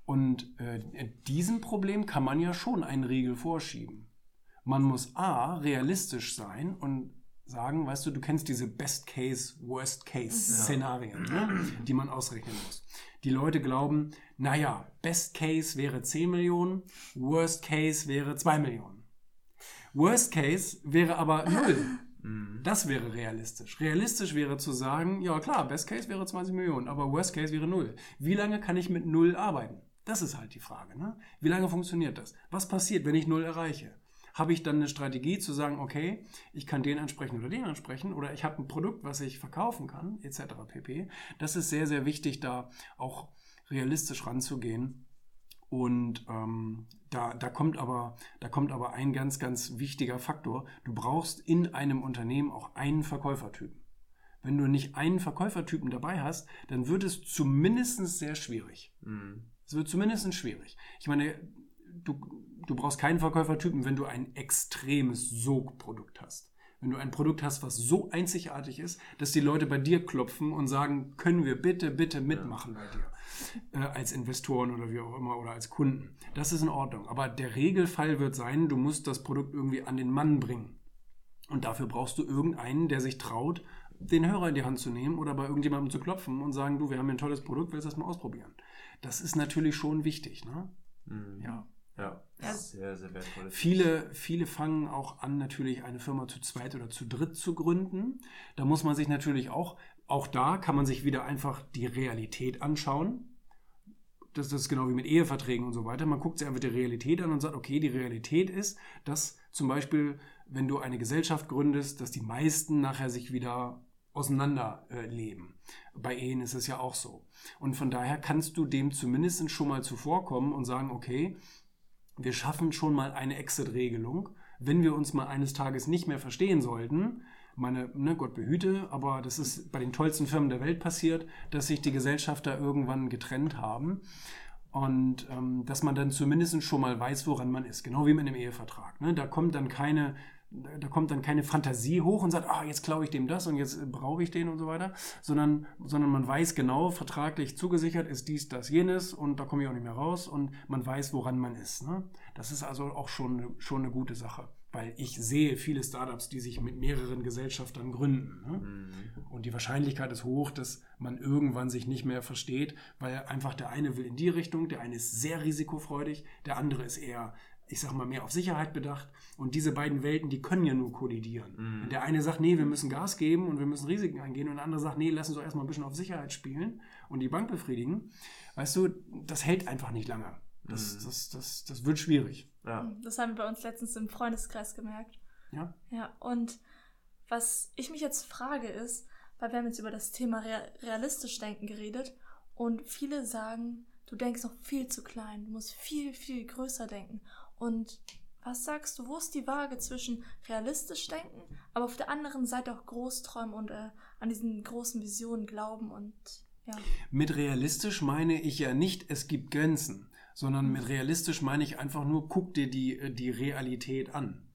Und äh, diesem Problem kann man ja schon einen Riegel vorschieben. Man muss A, realistisch sein und sagen, weißt du, du kennst diese Best-Case, Worst-Case-Szenarien, ja. ne, die man ausrechnen muss. Die Leute glauben, naja, Best-Case wäre 10 Millionen, Worst-Case wäre 2 Millionen. Worst-Case wäre aber 0. Mhm. Das wäre realistisch. Realistisch wäre zu sagen, ja klar, Best Case wäre 20 Millionen, aber Worst Case wäre 0. Wie lange kann ich mit 0 arbeiten? Das ist halt die Frage. Ne? Wie lange funktioniert das? Was passiert, wenn ich null erreiche? Habe ich dann eine Strategie zu sagen, okay, ich kann den ansprechen oder den ansprechen oder ich habe ein Produkt, was ich verkaufen kann, etc. pp. Das ist sehr, sehr wichtig, da auch realistisch ranzugehen. Und ähm, da, da, kommt aber, da kommt aber ein ganz, ganz wichtiger Faktor. Du brauchst in einem Unternehmen auch einen Verkäufertypen. Wenn du nicht einen Verkäufertypen dabei hast, dann wird es zumindest sehr schwierig. Mhm. Es wird zumindest schwierig. Ich meine, du, du brauchst keinen Verkäufertypen, wenn du ein extremes Sogprodukt hast. Wenn du ein Produkt hast, was so einzigartig ist, dass die Leute bei dir klopfen und sagen, können wir bitte, bitte mitmachen bei dir. Äh, als Investoren oder wie auch immer oder als Kunden. Das ist in Ordnung. Aber der Regelfall wird sein, du musst das Produkt irgendwie an den Mann bringen. Und dafür brauchst du irgendeinen, der sich traut, den Hörer in die Hand zu nehmen oder bei irgendjemandem zu klopfen und sagen, du, wir haben ein tolles Produkt, willst du das mal ausprobieren? Das ist natürlich schon wichtig, ne? Mhm. Ja. Ja, sehr, sehr wertvoll. Viele, viele fangen auch an, natürlich eine Firma zu zweit oder zu dritt zu gründen. Da muss man sich natürlich auch, auch da kann man sich wieder einfach die Realität anschauen. Das, das ist genau wie mit Eheverträgen und so weiter. Man guckt sich einfach die Realität an und sagt, okay, die Realität ist, dass zum Beispiel, wenn du eine Gesellschaft gründest, dass die meisten nachher sich wieder auseinander äh. Bei Ehen ist es ja auch so. Und von daher kannst du dem zumindest schon mal zuvorkommen und sagen, okay, wir schaffen schon mal eine Exit-Regelung. Wenn wir uns mal eines Tages nicht mehr verstehen sollten, meine, ne, Gott behüte, aber das ist bei den tollsten Firmen der Welt passiert, dass sich die Gesellschafter irgendwann getrennt haben. Und ähm, dass man dann zumindest schon mal weiß, woran man ist. Genau wie mit einem Ehevertrag. Ne? Da kommt dann keine, da kommt dann keine Fantasie hoch und sagt, ah, jetzt klaue ich dem das und jetzt brauche ich den und so weiter, sondern, sondern man weiß genau, vertraglich zugesichert ist dies, das, jenes und da komme ich auch nicht mehr raus und man weiß, woran man ist. Ne? Das ist also auch schon, schon eine gute Sache, weil ich sehe viele Startups, die sich mit mehreren Gesellschaftern gründen. Ne? Mhm. Und die Wahrscheinlichkeit ist hoch, dass man irgendwann sich nicht mehr versteht, weil einfach der eine will in die Richtung, der eine ist sehr risikofreudig, der andere ist eher ich sag mal, mehr auf Sicherheit bedacht. Und diese beiden Welten, die können ja nur kollidieren. Mhm. Wenn der eine sagt, nee, wir müssen Gas geben und wir müssen Risiken eingehen und der andere sagt, nee, lass uns doch erstmal ein bisschen auf Sicherheit spielen und die Bank befriedigen, weißt du, das hält einfach nicht lange. Das, Mhm. das, das, das wird schwierig. Ja. Das haben wir bei uns letztens im Freundeskreis gemerkt. Ja. Ja, und was ich mich jetzt frage ist, weil wir haben jetzt über das Thema Rea- realistisch denken geredet und viele sagen, du denkst noch viel zu klein, du musst viel, viel größer denken. Und was sagst du, wo ist die Waage zwischen realistisch denken, aber auf der anderen Seite auch groß träumen und äh, an diesen großen Visionen glauben und ja. Mit realistisch meine ich ja nicht, es gibt Grenzen, sondern mit realistisch meine ich einfach nur, guck dir die, äh, die Realität an.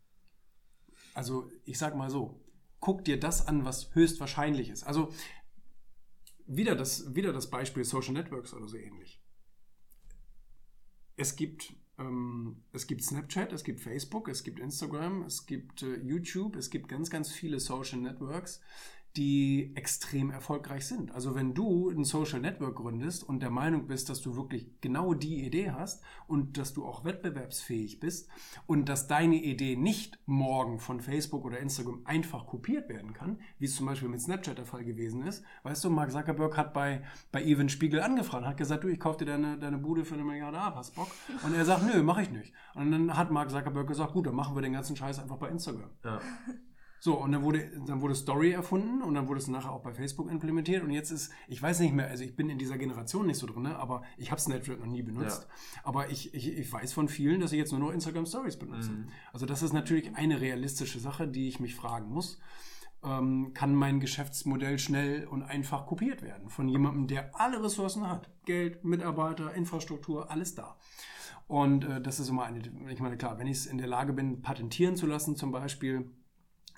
Also ich sag mal so, guck dir das an, was höchstwahrscheinlich ist. Also wieder das, wieder das Beispiel Social Networks oder so ähnlich. Es gibt, ähm, es gibt Snapchat, es gibt Facebook, es gibt Instagram, es gibt äh, YouTube, es gibt ganz, ganz viele Social Networks, die extrem erfolgreich sind. Also wenn du ein Social Network gründest und der Meinung bist, dass du wirklich genau die Idee hast und dass du auch wettbewerbsfähig bist und dass deine Idee nicht morgen von Facebook oder Instagram einfach kopiert werden kann, wie es zum Beispiel mit Snapchat der Fall gewesen ist. Weißt du, Mark Zuckerberg hat bei, bei Evan Spiegel angefragt, hat gesagt, du, ich kaufe dir deine, deine Bude für eine Milliarde ab, hast Bock? Und er sagt, nö, mache ich nicht. Und dann hat Mark Zuckerberg gesagt, gut, dann machen wir den ganzen Scheiß einfach bei Instagram. Ja. So, und dann wurde, dann wurde Story erfunden und dann wurde es nachher auch bei Facebook implementiert und jetzt ist, ich weiß nicht mehr, also ich bin in dieser Generation nicht so drin, ne, aber ich habe Snapchat noch nie benutzt. Aber ich, ich, ich weiß von vielen, dass sie jetzt nur noch Instagram Stories benutzen. Mhm. Also das ist natürlich eine realistische Sache, die ich mich fragen muss. Ähm, kann mein Geschäftsmodell schnell und einfach kopiert werden von jemandem, der alle Ressourcen hat? Geld, Mitarbeiter, Infrastruktur, alles da. Und äh, das ist immer eine, ich meine, klar, wenn ich es in der Lage bin, patentieren zu lassen zum Beispiel,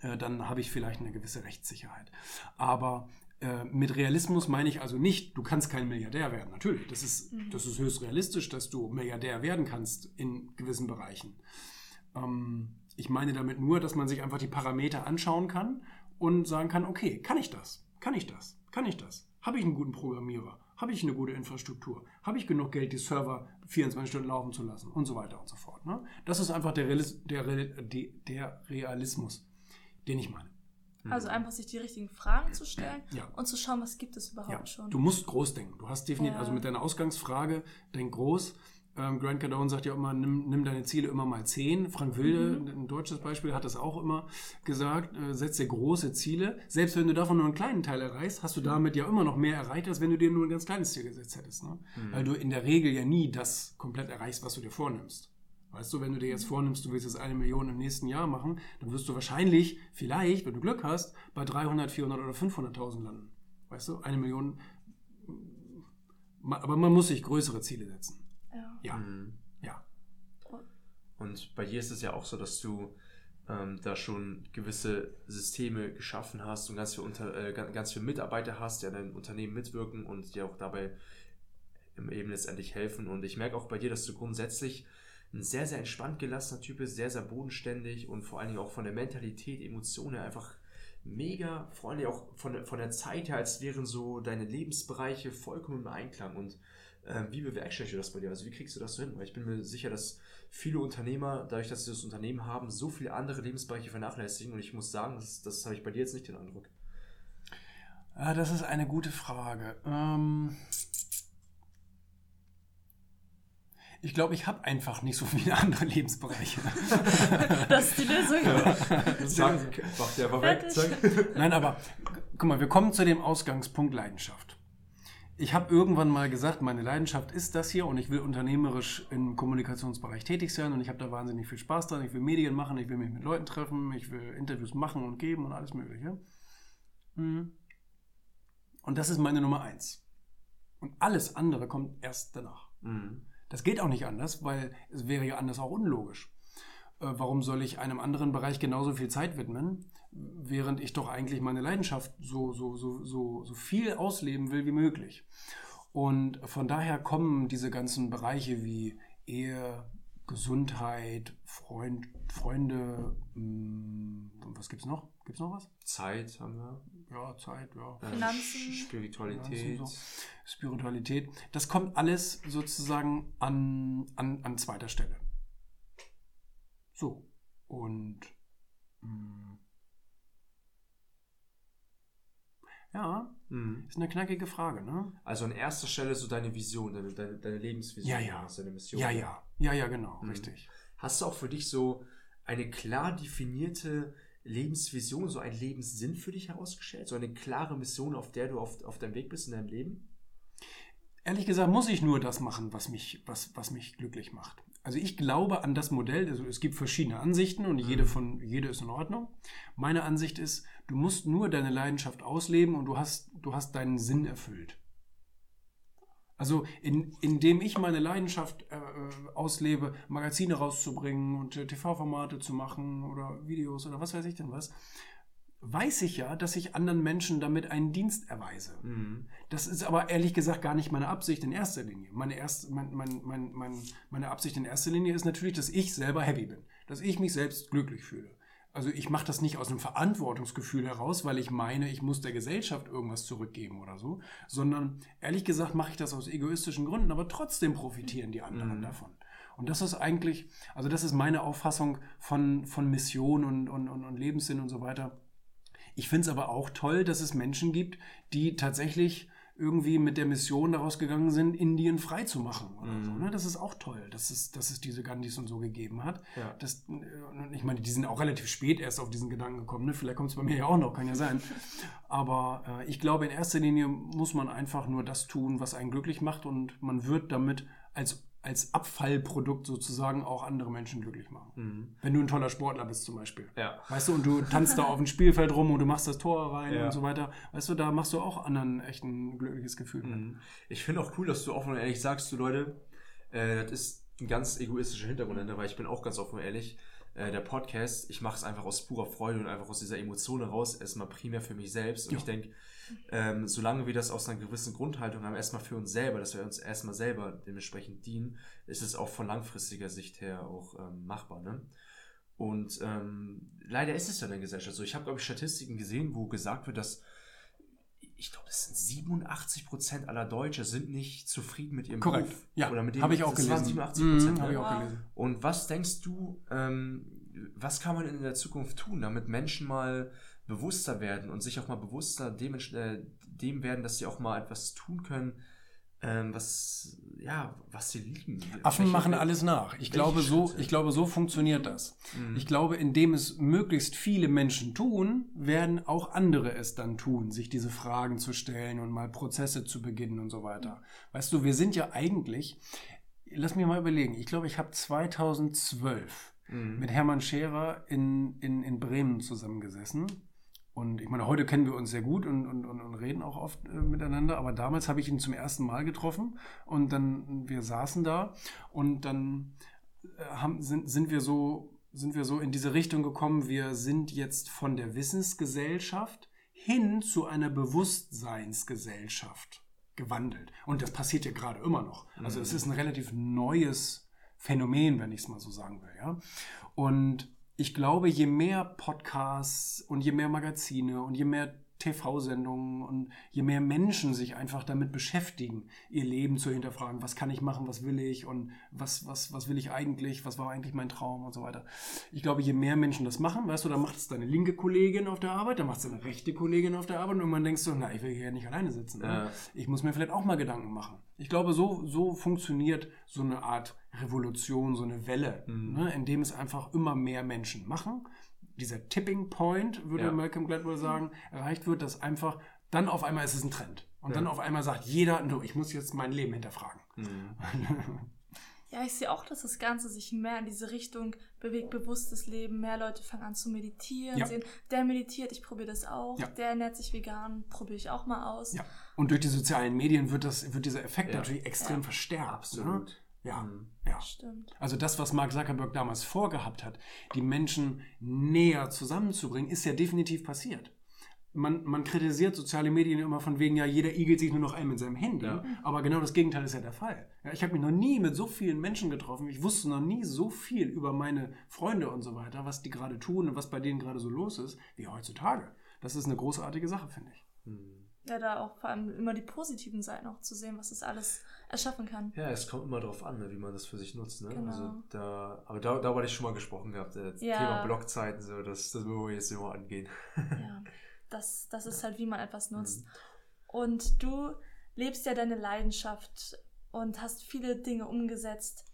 dann habe ich vielleicht eine gewisse Rechtssicherheit. Aber äh, mit Realismus meine ich also nicht, du kannst kein Milliardär werden. Natürlich, das ist, das ist höchst realistisch, dass du Milliardär werden kannst in gewissen Bereichen. Ähm, ich meine damit nur, dass man sich einfach die Parameter anschauen kann und sagen kann, okay, kann ich das? Kann ich das? Kann ich das? Habe ich einen guten Programmierer? Habe ich eine gute Infrastruktur? Habe ich genug Geld, die Server 24 Stunden laufen zu lassen? Und so weiter und so fort. Ne? Das ist einfach der, Realis der, Real- die- der Realismus, den ich meine. Also einfach sich die richtigen Fragen zu stellen Ja. und zu schauen, was gibt es überhaupt Ja, schon. du musst groß denken. Du hast definitiv, Ja. also mit deiner Ausgangsfrage, denk groß. Ähm, Grant Cardone sagt ja immer, nimm, nimm deine Ziele immer mal 10. Frank Wilde, ein deutsches Beispiel, hat das auch immer gesagt, äh, setz dir große Ziele. Selbst wenn du davon nur einen kleinen Teil erreichst, hast du damit ja immer noch mehr erreicht, als wenn du dir nur ein ganz kleines Ziel gesetzt hättest. Ne? Weil du in der Regel ja nie das komplett erreichst, was du dir vornimmst. Weißt du, wenn du dir jetzt vornimmst, du willst jetzt eine Million im nächsten Jahr machen, dann wirst du wahrscheinlich, vielleicht, wenn du Glück hast, bei 300, 400 oder 500.000 landen. Weißt du, eine Million. Aber man muss sich größere Ziele setzen. Ja. Ja, Mhm. ja. Und bei dir ist es ja auch so, dass du ähm, da schon gewisse Systeme geschaffen hast und ganz viele, unter, äh, ganz, viele Mitarbeiter hast, die an deinem Unternehmen mitwirken und dir auch dabei im eben letztendlich helfen. Und ich merke auch bei dir, dass du grundsätzlich ein sehr, sehr entspannt gelassener Typ bist, sehr, sehr bodenständig und vor allen Dingen auch von der Mentalität, Emotionen einfach mega freundlich, auch von, von der Zeit her, als wären so deine Lebensbereiche vollkommen im Einklang. Und ähm, wie bewerkstelligst du das bei dir? Also wie kriegst du das so hin? Weil ich bin mir sicher, dass viele Unternehmer, dadurch, dass sie das Unternehmen haben, so viele andere Lebensbereiche vernachlässigen. Und ich muss sagen, das, das habe ich bei dir jetzt nicht den Eindruck. Ah, das ist eine gute Frage. Ähm ich glaube, ich habe einfach nicht so viele andere Lebensbereiche. Das ist die Lösung. Zack, macht weg. Fertig. Zack. Nein, aber gu- guck mal, wir kommen zu dem Ausgangspunkt Leidenschaft. Ich habe irgendwann mal gesagt, meine Leidenschaft ist das hier und ich will unternehmerisch im Kommunikationsbereich tätig sein und ich habe da wahnsinnig viel Spaß dran. Ich will Medien machen, ich will mich mit Leuten treffen, ich will Interviews machen und geben und alles Mögliche. Mhm. Und das ist meine Nummer eins. Und alles andere kommt erst danach. Mhm. Das geht auch nicht anders, weil es wäre ja anders auch unlogisch. Äh, warum soll ich einem anderen Bereich genauso viel Zeit widmen, während ich doch eigentlich meine Leidenschaft so, so, so, so, so viel ausleben will wie möglich? Und von daher kommen diese ganzen Bereiche wie Ehe, Gesundheit, Freund, Freunde, und was gibt's noch? Gibt's noch was? Zeit haben wir. Ja, Zeit, ja. äh, Finanzen. Spiritualität. Finanzen, so. Spiritualität. Das kommt alles sozusagen an, an, an zweiter Stelle. So. Und mh, ja, Mhm. ist eine knackige Frage, ne? Also an erster Stelle so deine Vision, deine, deine, deine Lebensvision, Ja, ja. deine Mission. Ja, ja. Ja, ja, genau, Mhm. richtig. Hast du auch für dich so eine klar definierte Lebensvision, so einen Lebenssinn für dich herausgestellt? So eine klare Mission, auf der du auf, auf deinem Weg bist in deinem Leben? Ehrlich gesagt muss ich nur das machen, was mich, was, was mich glücklich macht. Also ich glaube an das Modell, also es gibt verschiedene Ansichten und jede, von, jede ist in Ordnung. Meine Ansicht ist, du musst nur deine Leidenschaft ausleben und du hast, du hast deinen Sinn erfüllt. Also in, indem ich meine Leidenschaft äh, äh, auslebe, Magazine rauszubringen und äh, TV-Formate zu machen oder Videos oder was weiß ich denn was, weiß ich ja, dass ich anderen Menschen damit einen Dienst erweise. Mhm. Das ist aber ehrlich gesagt gar nicht meine Absicht in erster Linie. Meine, erste, mein, mein, mein, mein, meine Absicht in erster Linie ist natürlich, dass ich selber happy bin, dass ich mich selbst glücklich fühle. Also ich mache das nicht aus einem Verantwortungsgefühl heraus, weil ich meine, ich muss der Gesellschaft irgendwas zurückgeben oder so, sondern ehrlich gesagt mache ich das aus egoistischen Gründen, aber trotzdem profitieren die anderen Mhm. davon. Und das ist eigentlich, also das ist meine Auffassung von, von Mission und, und, und, und Lebenssinn und so weiter. Ich finde es aber auch toll, dass es Menschen gibt, die tatsächlich irgendwie mit der Mission daraus gegangen sind, Indien frei zu machen oder Mhm. so. Ne? Das ist auch toll, dass es, dass es diese Gandhis und so gegeben hat. Ja. Das, ich meine, die sind auch relativ spät erst auf diesen Gedanken gekommen. Ne? Vielleicht kommt es bei mir ja auch noch, kann ja sein. Aber äh, ich glaube, in erster Linie muss man einfach nur das tun, was einen glücklich macht und man wird damit als, als Abfallprodukt sozusagen auch andere Menschen glücklich machen. Mhm. Wenn du ein toller Sportler bist zum Beispiel. Ja. Weißt du, und du tanzt da auf dem Spielfeld rum und du machst das Tor rein Ja. und so weiter. Weißt du, da machst du auch anderen echt ein glückliches Gefühl. Mhm. Ich finde auch cool, dass du offen und ehrlich sagst, du Leute, äh, das ist ein ganz egoistischer Hintergrund weil ich bin auch ganz offen und ehrlich. Äh, der Podcast, ich mache es einfach aus purer Freude und einfach aus dieser Emotion heraus, erstmal primär für mich selbst. Und Ja. ich denke, ähm, solange wir das aus einer gewissen Grundhaltung haben, erstmal für uns selber, dass wir uns erstmal selber dementsprechend dienen, ist es auch von langfristiger Sicht her auch ähm, machbar. Ne? Und ähm, leider ist es ja in der Gesellschaft so. Ich habe, glaube ich, Statistiken gesehen, wo gesagt wird, dass ich glaube, es sind 87 Prozent aller Deutsche sind nicht zufrieden mit ihrem Korrekt. Beruf. Ja, Oder mit dem, habe ich auch gelesen. 87 Mhm, Prozent. habe ich auch gelesen. Und was denkst du, ähm, was kann man in der Zukunft tun, damit Menschen mal bewusster werden und sich auch mal bewusster dem, äh, dem werden, dass sie auch mal etwas tun können, ähm, was, ja, was sie lieben. Affen Welche- machen alles nach. Ich glaube, so, ich glaube, so funktioniert das. Mhm. Ich glaube, indem es möglichst viele Menschen tun, werden auch andere es dann tun, sich diese Fragen zu stellen und mal Prozesse zu beginnen und so weiter. Weißt du, wir sind ja eigentlich, lass mich mal überlegen, ich glaube, ich habe 2012 Mhm. mit Hermann Scherer in, in, in Bremen zusammengesessen. Und ich meine, heute kennen wir uns sehr gut und, und, und, reden auch oft äh, miteinander, aber damals habe ich ihn zum ersten Mal getroffen und dann, wir saßen da und dann äh, haben, sind, sind, wir so, sind wir so in diese Richtung gekommen, wir sind jetzt von der Wissensgesellschaft hin zu einer Bewusstseinsgesellschaft gewandelt. Und das passiert ja gerade immer noch. Also es ist ein relativ neues Phänomen, wenn ich es mal so sagen will. Ja? Und ich glaube, je mehr Podcasts und je mehr Magazine und je mehr TV-Sendungen und je mehr Menschen sich einfach damit beschäftigen, ihr Leben zu hinterfragen, was kann ich machen, was will ich und was, was, was will ich eigentlich, was war eigentlich mein Traum und so weiter. Ich glaube, je mehr Menschen das machen, weißt du, dann macht es deine linke Kollegin auf der Arbeit, dann macht es deine rechte Kollegin auf der Arbeit und irgendwann denkst du, na, ich will hier nicht alleine sitzen. Ja. Ne? Ich muss mir vielleicht auch mal Gedanken machen. Ich glaube, so, so funktioniert so eine Art Revolution, so eine Welle, Mhm. ne, indem es einfach immer mehr Menschen machen. Dieser Tipping Point, würde Ja. Malcolm Gladwell sagen, erreicht wird, dass einfach dann auf einmal ist es ein Trend. Und Ja. dann auf einmal sagt jeder, du, ich muss jetzt mein Leben hinterfragen. Mhm. Ja, ich sehe auch, dass das Ganze sich mehr in diese Richtung bewegt, bewusstes Leben. Mehr Leute fangen an zu meditieren, Ja. sehen, der meditiert, ich probiere das auch. Ja. Der ernährt sich vegan, probiere ich auch mal aus. Ja. Und durch die sozialen Medien wird, das, wird dieser Effekt Ja. natürlich extrem Ja. verstärkt. Ne? Ja. Mhm. ja. Stimmt. Also das, was Mark Zuckerberg damals vorgehabt hat, die Menschen näher zusammenzubringen, ist ja definitiv passiert. Man, man kritisiert soziale Medien immer von wegen, ja, jeder igelt sich nur noch ein mit seinem Handy. Ja. Aber genau das Gegenteil ist ja der Fall. Ja, ich habe mich noch nie mit so vielen Menschen getroffen. Ich wusste noch nie so viel über meine Freunde und so weiter, was die gerade tun und was bei denen gerade so los ist, wie heutzutage. Das ist eine großartige Sache, finde ich. Mhm. Ja, da auch vor allem immer die positiven Seiten auch zu sehen, was das alles erschaffen kann. Ja, es kommt immer darauf an, ne, wie man das für sich nutzt. Ne? Genau. Also da, aber da, da hatte ich schon mal gesprochen gehabt, äh, Ja. Thema Blogzeiten, so, das, das wollen wir jetzt immer angehen. Ja, das, das ist halt, wie man etwas nutzt. Mhm. Und du lebst ja deine Leidenschaft und hast viele Dinge umgesetzt.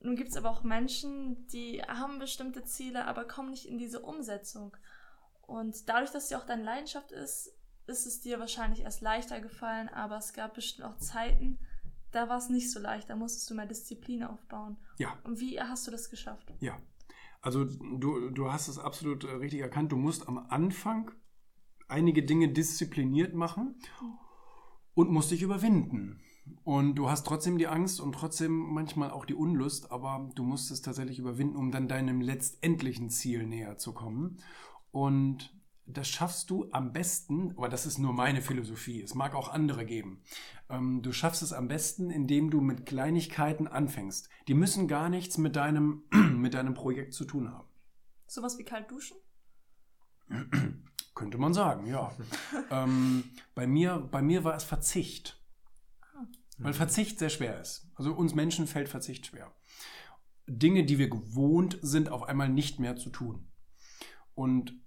Nun gibt es aber auch Menschen, die haben bestimmte Ziele, aber kommen nicht in diese Umsetzung. Und dadurch, dass sie auch deine Leidenschaft ist, ist es dir wahrscheinlich erst leichter gefallen, aber es gab bestimmt auch Zeiten, da war es nicht so leicht, da musstest du mehr Disziplin aufbauen. Ja. Und wie hast du das geschafft? Ja, also du, du hast es absolut äh, richtig erkannt. Du musst am Anfang einige Dinge diszipliniert machen und musst dich überwinden. Und du hast trotzdem die Angst und trotzdem manchmal auch die Unlust, aber du musst es tatsächlich überwinden, um dann deinem letztendlichen Ziel näher zu kommen. Und das schaffst du am besten, aber das ist nur meine Philosophie, es mag auch andere geben. Ähm, du schaffst es am besten, indem du mit Kleinigkeiten anfängst. Die müssen gar nichts mit deinem, mit deinem Projekt zu tun haben. Sowas wie kalt duschen? Könnte man sagen, ja. ähm, bei, mir, bei mir war es Verzicht. Weil Verzicht sehr schwer ist. Also uns Menschen fällt Verzicht schwer. Dinge, die wir gewohnt sind, auf einmal nicht mehr zu tun. Und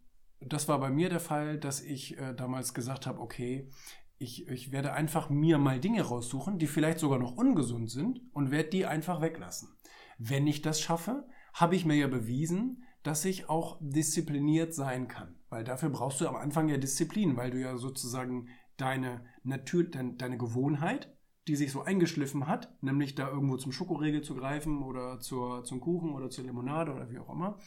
das war bei mir der Fall, dass ich äh, damals gesagt habe, okay, ich, ich werde einfach mir mal Dinge raussuchen, die vielleicht sogar noch ungesund sind und werde die einfach weglassen. Wenn ich das schaffe, habe ich mir ja bewiesen, dass ich auch diszipliniert sein kann. Weil dafür brauchst du am Anfang ja Disziplin, weil du ja sozusagen deine Natur, dein, deine Gewohnheit, die sich so eingeschliffen hat, nämlich da irgendwo zum Schokoriegel zu greifen oder zur, zum Kuchen oder zur Limonade oder wie auch immer,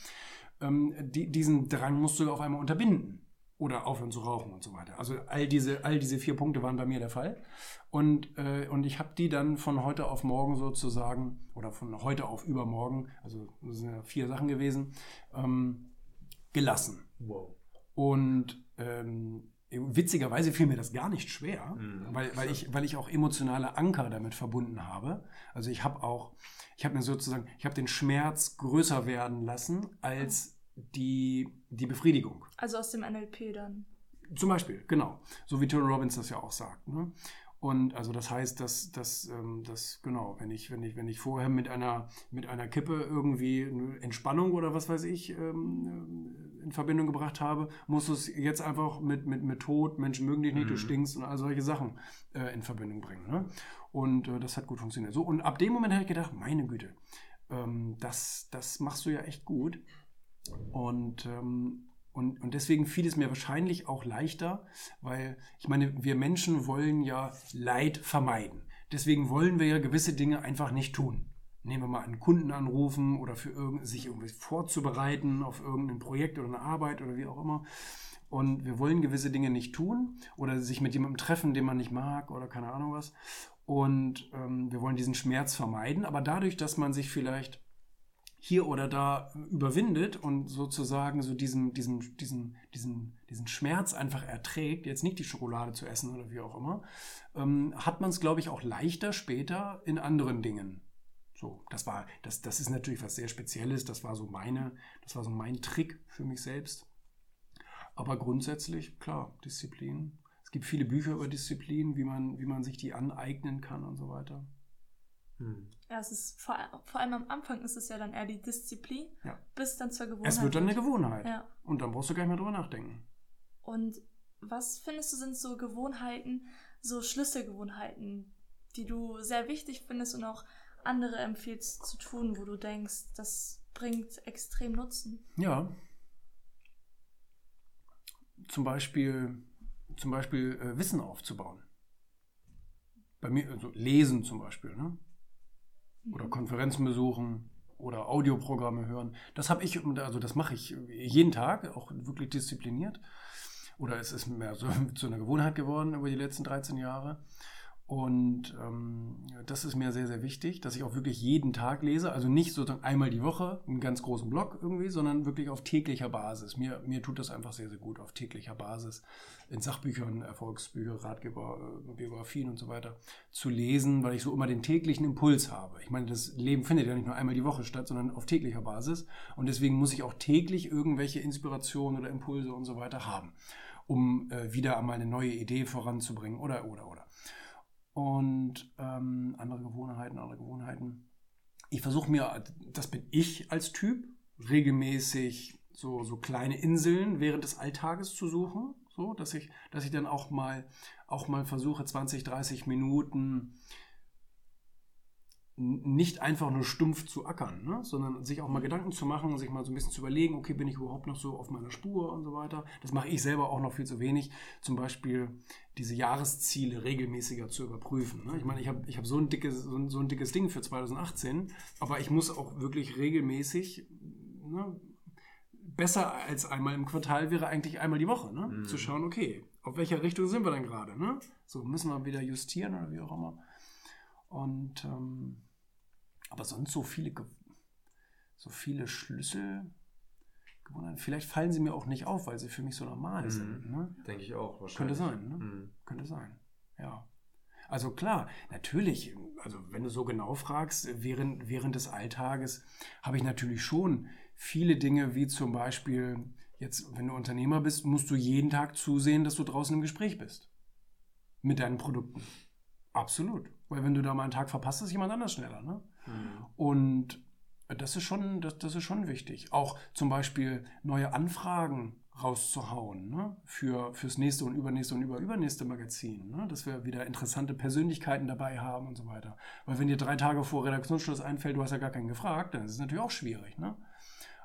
ähm, die, diesen Drang musst du auf einmal unterbinden. Oder aufhören zu rauchen und so weiter. Also all diese, all diese vier Punkte waren bei mir der Fall. Und, äh, und ich habe die dann von heute auf morgen sozusagen, oder von heute auf übermorgen, also das sind ja vier Sachen gewesen, ähm, gelassen. Wow. Und ähm, witzigerweise fiel mir das gar nicht schwer, Mhm. weil, weil, ich, weil ich auch emotionale Anker damit verbunden habe. Also ich habe auch, ich habe mir sozusagen, ich habe den Schmerz größer werden lassen als die, die Befriedigung. Also aus dem NLP dann. Zum Beispiel, genau. So wie Tony Robbins das ja auch sagt. Ne? Und also das heißt, dass, dass, ähm, dass genau, wenn ich, wenn ich, wenn ich vorher mit einer, mit einer Kippe irgendwie eine Entspannung oder was weiß ich ähm, in Verbindung gebracht habe, musst du es jetzt einfach mit, mit, mit Tod, Menschen mögen dich nicht, du Mhm. stinkst und all solche Sachen äh, in Verbindung bringen. Ne? Und äh, das hat gut funktioniert. So, und ab dem Moment habe ich gedacht, meine Güte, ähm, das, das machst du ja echt gut. Und, ähm, und, und deswegen fiel es mir wahrscheinlich auch leichter, weil ich meine, wir Menschen wollen ja Leid vermeiden. Deswegen wollen wir ja gewisse Dinge einfach nicht tun. Nehmen wir mal einen Kunden anrufen oder für irgend, sich irgendwie vorzubereiten auf irgendein Projekt oder eine Arbeit oder wie auch immer. Und wir wollen gewisse Dinge nicht tun oder sich mit jemandem treffen, den man nicht mag oder keine Ahnung was. Und ähm, wir wollen diesen Schmerz vermeiden. Aber dadurch, dass man sich vielleicht hier oder da überwindet und sozusagen so diesen, diesen, diesen, diesen, diesen Schmerz einfach erträgt, jetzt nicht die Schokolade zu essen oder wie auch immer, ähm, hat man es, glaube ich, auch leichter später in anderen Dingen. So, das war, das, das ist natürlich was sehr Spezielles, das war so meine, das war so mein Trick für mich selbst. Aber grundsätzlich, klar, Disziplin. Es gibt viele Bücher über Disziplin, wie man, wie man sich die aneignen kann und so weiter. Hm. Ja, es ist vor, vor allem am Anfang ist es ja dann eher die Disziplin, Ja. bis dann zur Gewohnheit. Es wird dann eine Gewohnheit. Ja. Und dann brauchst du gar nicht mehr drüber nachdenken. Und was findest du sind so Gewohnheiten, so Schlüsselgewohnheiten, die du sehr wichtig findest und auch andere empfiehlst zu tun, wo du denkst, das bringt extrem Nutzen? Ja. Zum Beispiel, zum Beispiel äh, Wissen aufzubauen. Bei mir, also lesen zum Beispiel, ne? Oder Konferenzen besuchen oder Audioprogramme hören. Das habe ich, also das mache ich jeden Tag, auch wirklich diszipliniert. Oder es ist mehr so zu einer Gewohnheit geworden über die letzten 13 Jahre. Und ähm, das ist mir sehr, sehr wichtig, dass ich auch wirklich jeden Tag lese. Also nicht sozusagen einmal die Woche, einen ganz großen Block irgendwie, sondern wirklich auf täglicher Basis. Mir, mir tut das einfach sehr, sehr gut, auf täglicher Basis in Sachbüchern, Erfolgsbücher, Ratgeber, äh, Biografien und so weiter zu lesen, weil ich so immer den täglichen Impuls habe. Ich meine, das Leben findet ja nicht nur einmal die Woche statt, sondern auf täglicher Basis. Und deswegen muss ich auch täglich irgendwelche Inspirationen oder Impulse und so weiter haben, um äh, wieder einmal eine neue Idee voranzubringen oder, oder, oder. Und ähm, andere Gewohnheiten, andere Gewohnheiten. Ich versuche mir, das bin ich als Typ, regelmäßig so, so kleine Inseln während des Alltages zu suchen. So, dass ich, dass ich dann auch mal, auch mal versuche, 20, 30 Minuten nicht einfach nur stumpf zu ackern, ne? sondern sich auch mal Gedanken zu machen, sich mal so ein bisschen zu überlegen, okay, bin ich überhaupt noch so auf meiner Spur und so weiter. Das mache ich selber auch noch viel zu wenig. Zum Beispiel diese Jahresziele regelmäßiger zu überprüfen. Ne? Ich meine, ich habe ich hab so, ein dickes, so, ein, so ein dickes Ding für 2018, aber ich muss auch wirklich regelmäßig, ne? besser als einmal im Quartal wäre eigentlich einmal die Woche, ne? Mhm. zu schauen, okay, auf welcher Richtung sind wir denn gerade? Ne? So müssen wir wieder justieren oder wie auch immer. Und ähm, aber sonst so viele, so viele Schlüssel. Gewohnheiten. Vielleicht fallen sie mir auch nicht auf, weil sie für mich so normal Mhm. sind. Ne? Denke ich auch, wahrscheinlich. Könnte sein, ne? Hm. Könnte sein. Ja. Also klar, natürlich, also wenn du so genau fragst, während, während des Alltages habe ich natürlich schon viele Dinge, wie zum Beispiel, jetzt, wenn du Unternehmer bist, musst du jeden Tag zusehen, dass du draußen im Gespräch bist. Mit deinen Produkten. Absolut. Weil wenn du da mal einen Tag verpasst, ist jemand anders schneller. Ne? Hm. Und das ist schon, das, das ist schon wichtig. Auch zum Beispiel neue Anfragen rauszuhauen ne? für fürs nächste und übernächste und überübernächste Magazin, ne? dass wir wieder interessante Persönlichkeiten dabei haben und so weiter. Weil wenn dir drei Tage vor Redaktionsschluss einfällt, du hast ja gar keinen gefragt, dann ist es natürlich auch schwierig. Ne?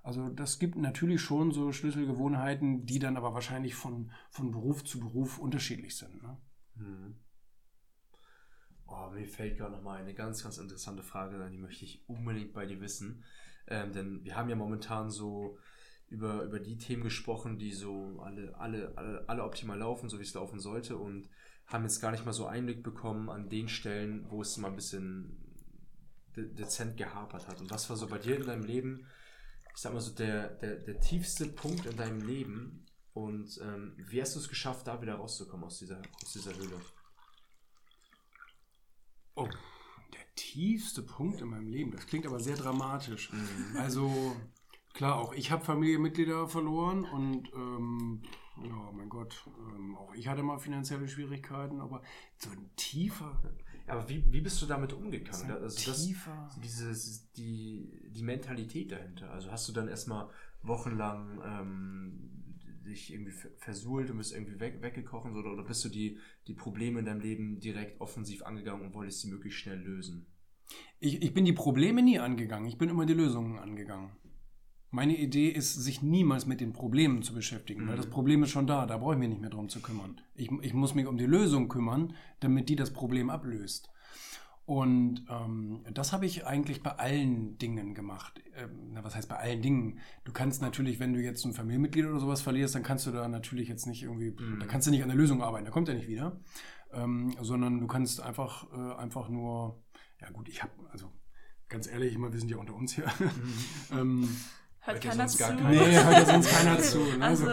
Also das gibt natürlich schon so Schlüsselgewohnheiten, die dann aber wahrscheinlich von, von Beruf zu Beruf unterschiedlich sind. Ne? Hm. Oh, mir fällt gerade noch mal eine ganz, ganz interessante Frage ein, die möchte ich unbedingt bei dir wissen. Ähm, denn wir haben ja momentan so über, über die Themen gesprochen, die so alle, alle, alle, alle optimal laufen, so wie es laufen sollte und haben jetzt gar nicht mal so Einblick bekommen an den Stellen, wo es mal ein bisschen de dezent gehapert hat. Und was war so bei dir in deinem Leben, ich sag mal so, der, der, der tiefste Punkt in deinem Leben und ähm, wie hast du es geschafft, da wieder rauszukommen aus dieser, aus dieser Höhle? Oh, der tiefste Punkt in meinem Leben. Das klingt aber sehr dramatisch. Also, klar, auch ich habe Familienmitglieder verloren und ähm, ja, mein Gott, ähm, auch ich hatte mal finanzielle Schwierigkeiten, aber so ein tiefer. Aber wie, wie bist du damit umgegangen? Das Also das, tiefer. dieses, die, die Mentalität dahinter. Also hast du dann erstmal wochenlang ähm, dich irgendwie ver- versuhlt und bist irgendwie weg, weggekochen oder, oder bist du die, die Probleme in deinem Leben direkt offensiv angegangen und wolltest sie möglichst schnell lösen? Ich, ich bin die Probleme nie angegangen, ich bin immer die Lösungen angegangen. Meine Idee ist, sich niemals mit den Problemen zu beschäftigen, weil Mhm. das Problem ist schon da, da brauche ich mich nicht mehr drum zu kümmern. Ich, ich muss mich um die Lösung kümmern, damit die das Problem ablöst. Und ähm, das habe ich eigentlich bei allen Dingen gemacht. Ähm, na, was heißt bei allen Dingen? Du kannst natürlich, wenn du jetzt ein Familienmitglied oder sowas verlierst, dann kannst du da natürlich jetzt nicht irgendwie, Mhm. da kannst du nicht an der Lösung arbeiten, da kommt er nicht wieder. Ähm, sondern du kannst einfach, äh, einfach nur, ja gut, ich habe, also ganz ehrlich, ich meine, wir sind ja unter uns hier. ähm, Hört keiner sonst zu. gar keiner. nee, hört ja sonst keiner zu. Ne? Also, So.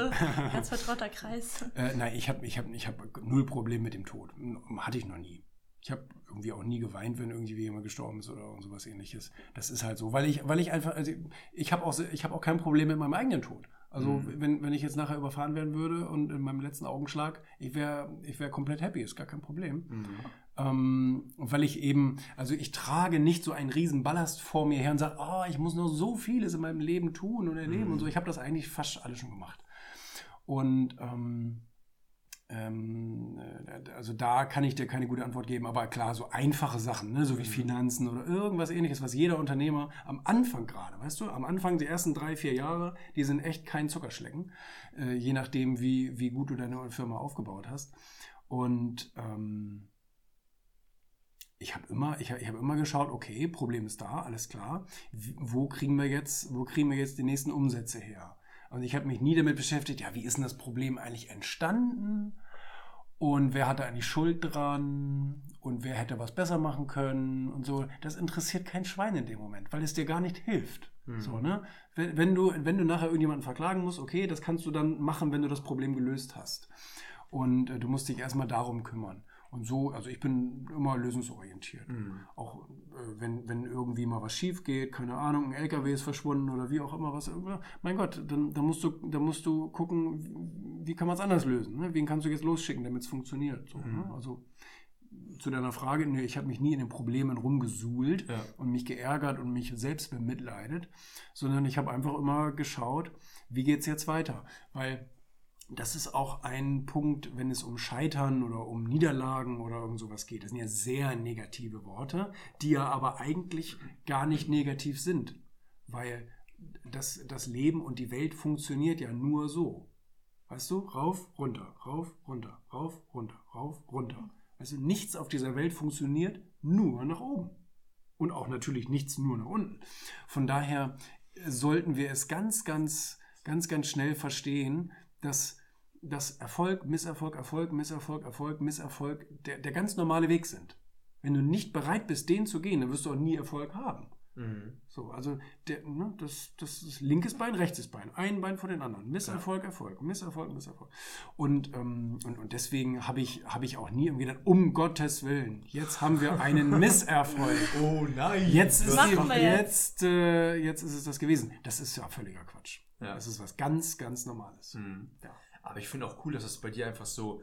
ganz vertrauter Kreis. Äh, nein, ich habe ich hab, ich hab null Problem mit dem Tod. Hatte ich noch nie. Ich habe irgendwie auch nie geweint, wenn irgendwie jemand gestorben ist oder sowas ähnliches. Das ist halt so, weil ich, weil ich einfach, also ich habe auch, ich habe auch kein Problem mit meinem eigenen Tod. Also Mhm. wenn, wenn ich jetzt nachher überfahren werden würde und in meinem letzten Augenschlag, ich wäre ich wär komplett happy, ist gar kein Problem. Mhm. Ähm, weil ich eben, also ich trage nicht so einen riesen Ballast vor mir her und sage, oh, ich muss noch so vieles in meinem Leben tun und erleben Mhm. und so. Ich habe das eigentlich fast alles schon gemacht. Und ähm, ähm, äh, also da kann ich dir keine gute Antwort geben, aber klar, so einfache Sachen, ne, so wie Mhm. Finanzen oder irgendwas ähnliches, was jeder Unternehmer am Anfang gerade, weißt du, am Anfang die ersten drei, vier Jahre, die sind echt kein Zuckerschlecken, äh, je nachdem, wie, wie gut du deine Firma aufgebaut hast. Und ähm, ich habe immer, ich, ich hab immer geschaut, okay, Problem ist da, alles klar. Wo kriegen wir jetzt, wo kriegen wir jetzt die nächsten Umsätze her? Und ich habe mich nie damit beschäftigt, ja, wie ist denn das Problem eigentlich entstanden? Und wer hatte eigentlich Schuld dran? Und wer hätte was besser machen können? Und so. Das interessiert kein Schwein in dem Moment, weil es dir gar nicht hilft. Mhm. So, ne? wenn, wenn, du, wenn du nachher irgendjemanden verklagen musst, okay, das kannst du dann machen, wenn du das Problem gelöst hast. Und äh, du musst dich erstmal darum kümmern. Und so, also ich bin immer lösungsorientiert. Mhm. Auch äh, wenn, wenn irgendwie mal was schief geht, keine Ahnung, ein LKW ist verschwunden oder wie auch immer was. irgendwo- Mein Gott, dann, dann, musst, du, dann musst du gucken, wie kann man es anders lösen. Ne? Wen kannst du jetzt losschicken, damit es funktioniert. So, Mhm. ne? Also zu deiner Frage, nee, ich habe mich nie in den Problemen rumgesuhlt Ja. und mich geärgert und mich selbst bemitleidet, sondern ich habe einfach immer geschaut, wie geht es jetzt weiter. Weil das ist auch ein Punkt, wenn es um Scheitern oder um Niederlagen oder irgend sowas geht. Das sind ja sehr negative Worte, die ja aber eigentlich gar nicht negativ sind, weil das, das Leben und die Welt funktioniert ja nur so. Weißt du, rauf, runter, rauf, runter, rauf, runter, rauf, runter. Also nichts auf dieser Welt funktioniert nur nach oben. Und auch natürlich nichts nur nach unten. Von daher sollten wir es ganz, ganz, ganz, ganz schnell verstehen, dass, dass Erfolg, Misserfolg, Erfolg, Misserfolg, Erfolg, Misserfolg der, der ganz normale Weg sind. Wenn du nicht bereit bist, den zu gehen, dann wirst du auch nie Erfolg haben. Mhm. So, also der, ne, das, das ist linkes Bein, rechtes Bein, ein Bein vor den anderen. Misserfolg, Erfolg, Misserfolg, Misserfolg. Und, ähm, und, und deswegen habe ich, hab ich auch nie irgendwie gedacht, um Gottes Willen, jetzt haben wir einen Misserfolg. Oh nein! Jetzt ist, wir jetzt, äh, jetzt ist es das gewesen. Das ist ja völliger Quatsch. Ja. Das ist was ganz, ganz Normales. Mhm. Ja. Aber ich finde auch cool, dass das bei dir einfach so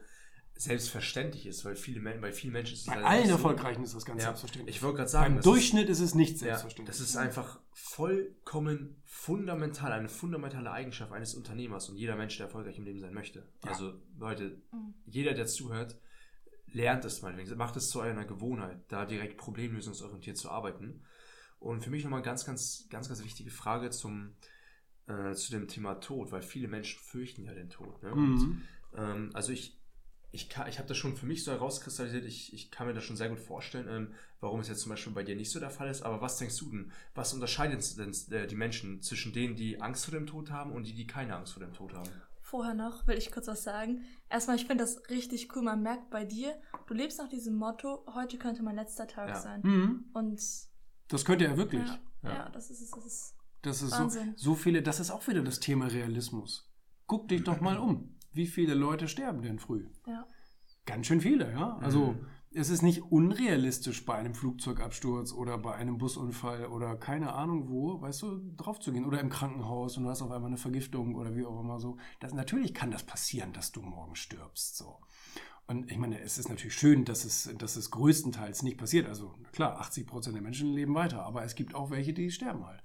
selbstverständlich ist, weil viele Men bei vielen Menschen ist es Bei halt allen so- Erfolgreichen ist das ganz Ja, selbstverständlich. ich wollte gerade sagen, Beim Durchschnitt ist, es nicht ist, ja, selbstverständlich. das ist einfach vollkommen fundamental, eine fundamentale Eigenschaft eines Unternehmers und jeder Mensch, der erfolgreich im Leben sein möchte. Ja. Also Leute, Mhm. jeder, der zuhört, lernt es mal, macht es zu einer Gewohnheit, da direkt problemlösungsorientiert zu arbeiten. Und für mich nochmal ganz, ganz, ganz, ganz wichtige Frage zum, äh, zu dem Thema Tod, weil viele Menschen fürchten ja den Tod. Ne? Und, Mhm. ähm, also ich, ich, kann- ich habe das schon für mich so herauskristallisiert, ich, ich kann mir das schon sehr gut vorstellen, ähm, warum es jetzt zum Beispiel bei dir nicht so der Fall ist. Aber was denkst du denn, was unterscheidet denn äh, die Menschen zwischen denen, die Angst vor dem Tod haben und die, die keine Angst vor dem Tod haben? Vorher noch will ich kurz was sagen. Erstmal, ich finde das richtig cool. Man merkt bei dir, du lebst nach diesem Motto, heute könnte mein letzter Tag Ja. sein. Mhm. Und Das könnte er wirklich. ja, Ja. ja. das ist es. Das ist so, so viele, das ist auch wieder das Thema Realismus. Guck dich doch mal um. Wie viele Leute sterben denn früh? ja. Ganz schön viele, ja. Also Mhm. es ist nicht unrealistisch bei einem Flugzeugabsturz oder bei einem Busunfall oder keine Ahnung wo, weißt du, drauf zu gehen. Oder im Krankenhaus und du hast auf einmal eine Vergiftung oder wie auch immer so. Das, natürlich kann das passieren, dass du morgen stirbst. So. Und ich meine, es ist natürlich schön, dass es, dass es größtenteils nicht passiert. Also klar, 80 Prozent der Menschen leben weiter, aber es gibt auch welche, die sterben halt.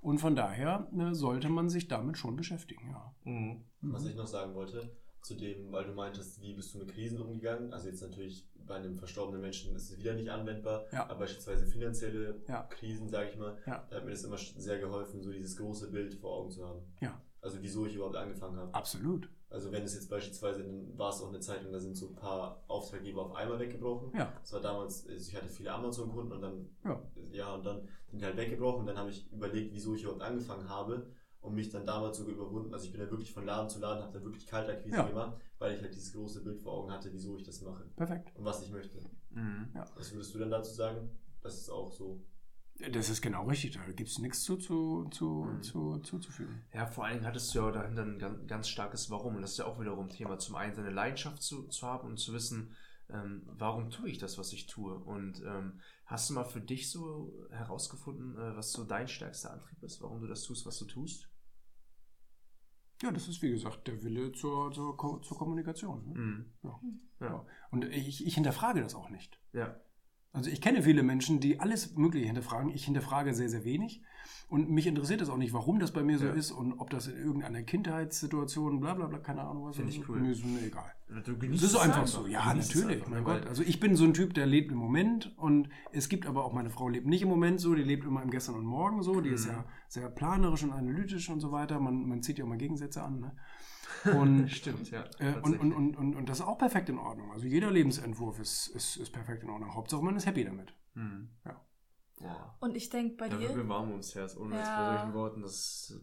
Und von daher ne, sollte man sich damit schon beschäftigen, ja. Mhm. Was ich noch sagen wollte, zu dem, weil du meintest, wie bist du mit Krisen umgegangen? Also jetzt natürlich bei einem verstorbenen Menschen ist es wieder nicht anwendbar, Ja. aber beispielsweise finanzielle Ja. Krisen, sage ich mal, Ja. da hat mir das immer sehr geholfen, so dieses große Bild vor Augen zu haben. Ja. Also wieso ich überhaupt angefangen habe. Absolut. Also wenn es jetzt beispielsweise, dann war es auch eine Zeitung, da sind so ein paar Auftraggeber auf einmal weggebrochen. Ja. Das war damals, also ich hatte viele Amazon-Kunden und dann, Ja. ja, und dann sind die halt weggebrochen und dann habe ich überlegt, wieso ich überhaupt angefangen habe und mich dann damals sogar überwunden. Also ich bin da wirklich von Laden zu Laden, habe da wirklich Kaltakquise Ja. gemacht, weil ich halt dieses große Bild vor Augen hatte, wieso ich das mache Perfekt. und was ich möchte. Mhm. Was würdest du denn dazu sagen? Das ist auch so. Das ist genau richtig. Da gibt es nichts zu, zu, zu, Mhm. zu, zuzufügen. Ja, vor allen Dingen hattest du ja dahinter ein ganz, ganz starkes Warum. Und das ist ja auch wiederum Thema. Zum einen seine Leidenschaft zu, zu haben und zu wissen, ähm, warum tue ich das, was ich tue. Und ähm, hast du mal für dich so herausgefunden, äh, was so dein stärkster Antrieb ist, warum du das tust, was du tust? Ja, das ist wie gesagt der Wille zur, zur, Ko- zur Kommunikation. Ne? Mhm. Ja. Ja. Ja. Und ich, ich hinterfrage das auch nicht. Ja. Also ich kenne viele Menschen, die alles Mögliche hinterfragen. Ich hinterfrage sehr, sehr wenig. Und mich interessiert es auch nicht, warum das bei mir so Ja. ist und ob das in irgendeiner Kindheitssituation, bla bla bla, keine Ahnung was. Finde ich ist. cool. Mir ist mir egal. Das ist einfach so. Ja, natürlich. mein ne? Gott. Also ich bin so ein Typ, der lebt im Moment und es gibt aber auch meine Frau lebt nicht im Moment so, die lebt immer im Gestern und Morgen so. Die ist Mhm. ja sehr planerisch und analytisch und so weiter. Man, man zieht ja mal Gegensätze an. Ne? Und Stimmt, ja. Äh, und, und, und, und, und das ist auch perfekt in Ordnung. Also jeder Lebensentwurf ist, ist, ist perfekt in Ordnung. Hauptsache man ist happy damit. Mhm. Ja. Boah. Und ich denke bei Da wird mir dir, warm ums Herz, ohne Ja. jetzt bei solchen Worten. Das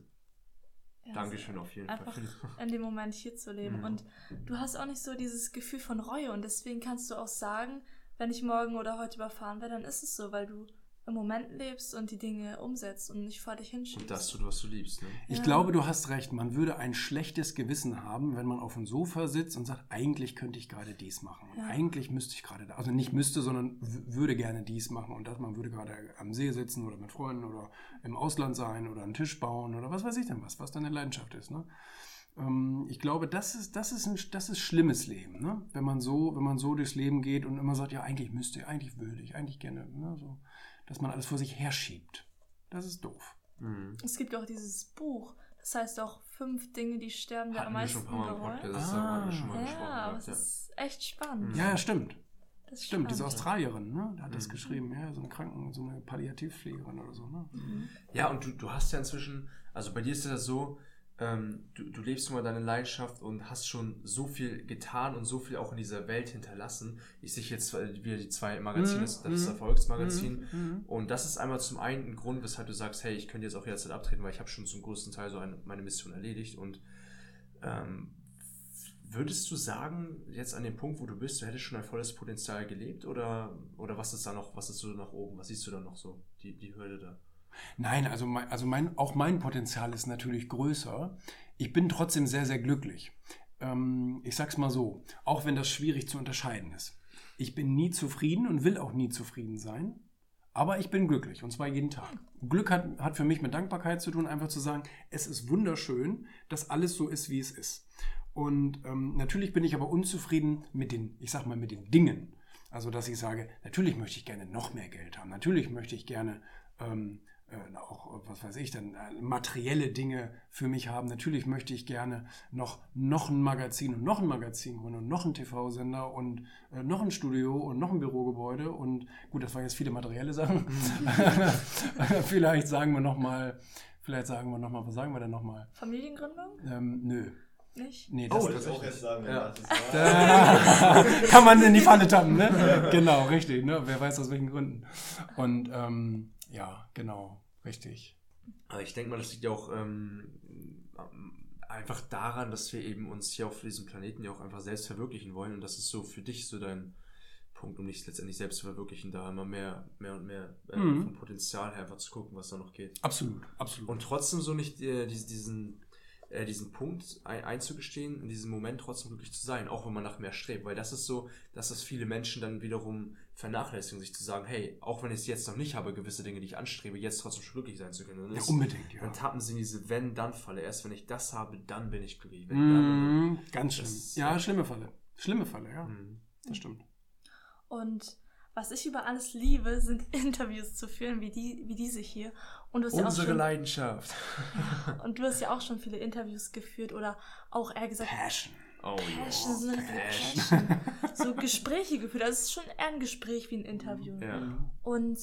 ja, Dankeschön auf jeden einfach Fall. in dem Moment hier zu leben. Mhm. Und du hast auch nicht so dieses Gefühl von Reue und deswegen kannst du auch sagen, wenn ich morgen oder heute überfahren werde, dann ist es so, weil du im Moment lebst und die Dinge umsetzt und nicht vor dich hinschiebst. Und das tut, was du liebst. Ne? Ich Ja. glaube, du hast recht. Man würde ein schlechtes Gewissen haben, wenn man auf dem Sofa sitzt und sagt, eigentlich könnte ich gerade dies machen. Und Ja. eigentlich müsste ich gerade da. Also nicht müsste, sondern würde gerne dies machen. Und das, man würde gerade am See sitzen oder mit Freunden oder im Ausland sein oder einen Tisch bauen oder was weiß ich denn was, was deine Leidenschaft ist. Ne? Ähm, Ich glaube, das ist, das ist ein das ist schlimmes Leben, ne? Wenn man so, wenn man so durchs Leben geht und immer sagt, ja, eigentlich müsste, ich, eigentlich würde ich, eigentlich gerne, ne? so, dass man alles vor sich herschiebt. Das ist doof. Mhm. Es gibt auch dieses Buch, das heißt auch fünf Dinge, die sterben wir am Hatten wir schon meisten bereuen. Das Ah. haben wir schon mal gesprochen. Ja, aber es ist echt spannend. Mhm. Ja, ja, stimmt. Das Stimmt, diese spannend. Australierin, ne? Die hat das Mhm. geschrieben, ja, so eine Kranken, so eine Palliativpflegerin oder so, ne? Mhm. Ja, und du, du hast ja inzwischen, also bei dir ist das so, ähm, du, du lebst immer deine Leidenschaft und hast schon so viel getan und so viel auch in dieser Welt hinterlassen. Ich sehe jetzt äh, wieder die zwei Magazine, Mhm, das, das mhm, Erfolgsmagazin. Mhm. Und das ist einmal zum einen ein Grund, weshalb du sagst, hey, ich könnte jetzt auch jederzeit abtreten, weil ich habe schon zum größten Teil so eine, meine Mission erledigt. Und ähm, würdest du sagen, jetzt an dem Punkt, wo du bist, du hättest schon ein volles Potenzial gelebt oder, oder was ist da noch, was ist so nach oben, was siehst du da noch so, die, die Hürde da? Nein, also, mein, also mein, auch mein Potenzial ist natürlich größer. Ich bin trotzdem sehr, sehr glücklich. Ähm, ich sag's mal so, auch wenn das schwierig zu unterscheiden ist. Ich bin nie zufrieden und will auch nie zufrieden sein, aber ich bin glücklich und zwar jeden Tag. Glück hat, hat für mich mit Dankbarkeit zu tun, einfach zu sagen, es ist wunderschön, dass alles so ist, wie es ist. Und ähm, natürlich bin ich aber unzufrieden mit den, ich sag mal, mit den Dingen. Also, dass ich sage, natürlich möchte ich gerne noch mehr Geld haben. Natürlich möchte ich gerne ähm, äh, auch, was weiß ich, dann äh, materielle Dinge für mich haben. Natürlich möchte ich gerne noch, noch ein Magazin und noch ein Magazin gründen und noch einen TV-Sender und äh, noch ein Studio und noch ein Bürogebäude. Und gut, das waren jetzt viele materielle Sachen. vielleicht sagen wir nochmal, vielleicht sagen wir nochmal, was sagen wir denn nochmal? Familiengründung? Ähm, nö. Nicht? Nee, das, Oh, Wollte ich auch jetzt sagen, Ja. das ist. kann man in die Falle tappen, ne? Genau, richtig, ne? Wer weiß aus welchen Gründen. Und ähm, ja, genau, richtig. Aber ich denke mal, das liegt ja auch ähm, einfach daran, dass wir eben uns hier auf diesem Planeten ja auch einfach selbst verwirklichen wollen. Und das ist so für dich so dein Punkt, um dich letztendlich selbst zu verwirklichen, da immer mehr, mehr und mehr äh, Mhm. vom Potenzial her einfach zu gucken, was da noch geht. Absolut, absolut. Und trotzdem so nicht äh, diesen, diesen, äh, diesen Punkt ein, einzugestehen, in diesem Moment trotzdem glücklich zu sein, auch wenn man nach mehr strebt. Weil das ist so, dass das viele Menschen dann wiederum vernachlässigen, sich zu sagen, hey, auch wenn ich es jetzt noch nicht habe, gewisse Dinge, die ich anstrebe, jetzt trotzdem schon glücklich sein zu können. Und ja, das- unbedingt, ja. dann tappen sie in diese Wenn-Dann-Falle. Erst wenn ich das habe, dann bin ich glücklich. Wenn dann, Mhm, ganz schlimm. Ja, schlimme Falle. Schlimme Fälle, ja. Mhm. Das stimmt. Und was ich über alles liebe, sind Interviews zu führen, wie, die, wie diese hier. Und du hast ja auch Unsere schon, Leidenschaft. und du hast ja auch schon viele Interviews geführt oder auch eher gesagt, Passion. Oh, Passion, so, eine Passion. So Gespräche geführt. Also es ist schon eher ein Gespräch wie ein Interview. Ja. Und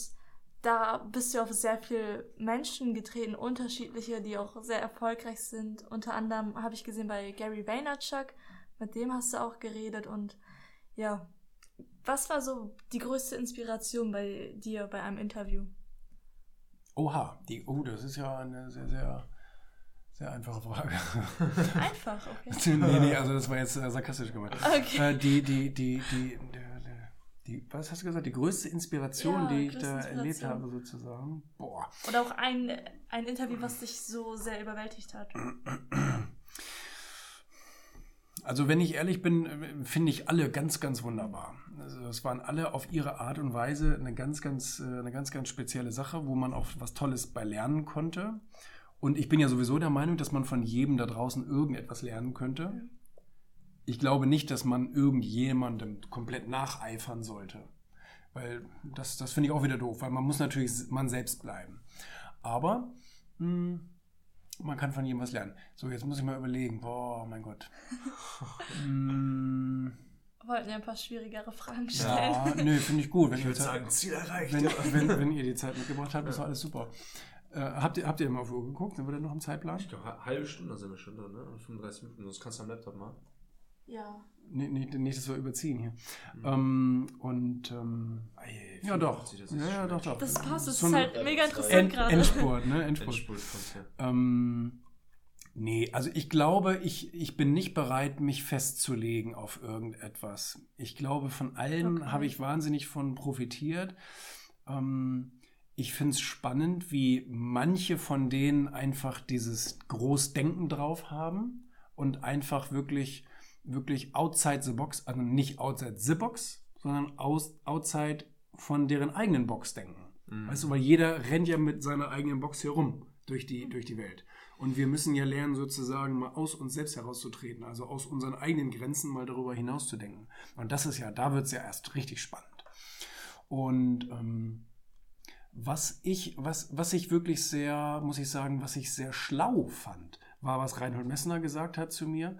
da bist du auf sehr viele Menschen getreten, unterschiedliche, die auch sehr erfolgreich sind. Unter anderem habe ich gesehen bei Gary Vaynerchuk, mit dem hast du auch geredet. Und ja, was war so die größte Inspiration bei dir bei einem Interview? Oha, die, oh, das ist ja eine sehr, sehr, sehr einfache Frage. Einfach, okay. nee, nee, also das war jetzt äh, sarkastisch gemeint. Okay. Äh, die, die, die, die, die, die, was hast du gesagt? Die größte Inspiration, Ja, die ich da erlebt habe, sozusagen. Boah. Oder auch ein, ein Interview, was dich so sehr überwältigt hat. Also wenn ich ehrlich bin, finde ich alle ganz, ganz wunderbar. Also es waren alle auf ihre Art und Weise eine ganz, ganz, äh, eine ganz, ganz spezielle Sache, wo man auch was Tolles bei lernen konnte. Und ich bin ja sowieso der Meinung, dass man von jedem da draußen irgendetwas lernen könnte. Ich glaube nicht, dass man irgendjemandem komplett nacheifern sollte. Weil das, das finde ich auch wieder doof, weil man muss natürlich man selbst bleiben. Aber mh, man kann von jedem was lernen. So, jetzt muss ich mal überlegen. Boah, mein Gott. Mm, Wollten ja ein paar schwierigere Fragen stellen. ja, nö, finde ich gut. Wenn Ich ihr, würde Zeit, sagen, Ziel erreicht. wenn, wenn, wenn ihr die Zeit mitgebracht habt, ist alles super. Äh, habt, ihr, habt ihr immer auf die Uhr geguckt? Sind wir denn noch im Zeitplan? Ich glaube, halbe Stunde sind wir schon drin, ne? Und 35 Minuten. Das kannst du am Laptop machen. Ja. Nee, nicht, nicht, dass wir überziehen hier. Mhm. Ähm, und ähm, Ey, ja, doch. 54, das Ja, ist ja, doch, doch. Das passt, das So ist halt mega interessant End, gerade. Endspurt, ne? Endspurt. Endspurt kommt ja. Ähm, nee, also ich glaube, ich, ich bin nicht bereit, mich festzulegen auf irgendetwas. Ich glaube, von allen Okay. habe ich wahnsinnig von profitiert. Ähm, ich finde es spannend, wie manche von denen einfach dieses Großdenken drauf haben und einfach wirklich, wirklich outside the box, also nicht outside the box, sondern aus, outside von deren eigenen Box denken. Mhm. Weißt du, weil jeder rennt ja mit seiner eigenen Box hier rum durch die, durch die Welt. Und wir müssen ja lernen, sozusagen mal aus uns selbst herauszutreten, also aus unseren eigenen Grenzen mal darüber hinaus zu denken. Und das ist ja, da wird es ja erst richtig spannend. Und ähm, was ich, was, was ich wirklich sehr, muss ich sagen, was ich sehr schlau fand, war, was Reinhold Messner gesagt hat zu mir.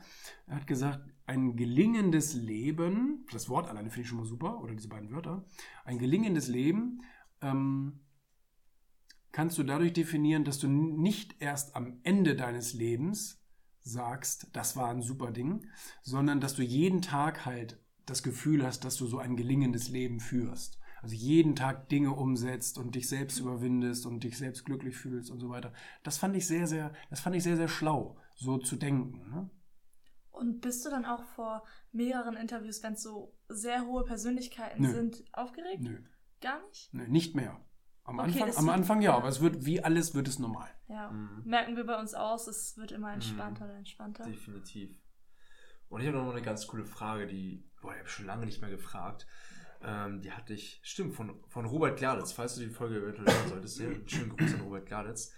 Er hat gesagt, ein gelingendes Leben, das Wort alleine finde ich schon mal super, oder diese beiden Wörter, ein gelingendes Leben ähm, kannst du dadurch definieren, dass du nicht erst am Ende deines Lebens sagst, das war ein super Ding, sondern dass du jeden Tag halt das Gefühl hast, dass du so ein gelingendes Leben führst. Also jeden Tag Dinge umsetzt und dich selbst überwindest und dich selbst glücklich fühlst und so weiter. Das fand ich sehr, sehr, das fand ich sehr, sehr schlau, so zu denken. Ne? Und bist du dann auch vor mehreren Interviews, wenn es so sehr hohe Persönlichkeiten Nö. sind, aufgeregt? Nö, Gar nicht? nö, nicht mehr. Am Okay, Anfang, am Anfang ja, ja. aber es wird, wie alles wird es normal. Ja. Mhm. Merken wir bei uns aus, es wird immer entspannter und entspannter. Definitiv. Und ich habe noch mal eine ganz coole Frage, die, boah, die habe ich schon lange nicht mehr gefragt. Ähm, die hatte ich, stimmt, von, von Robert Gladitz, falls du die Folge eventuell hören solltest. Einen schönen Gruß an Robert Gladitz.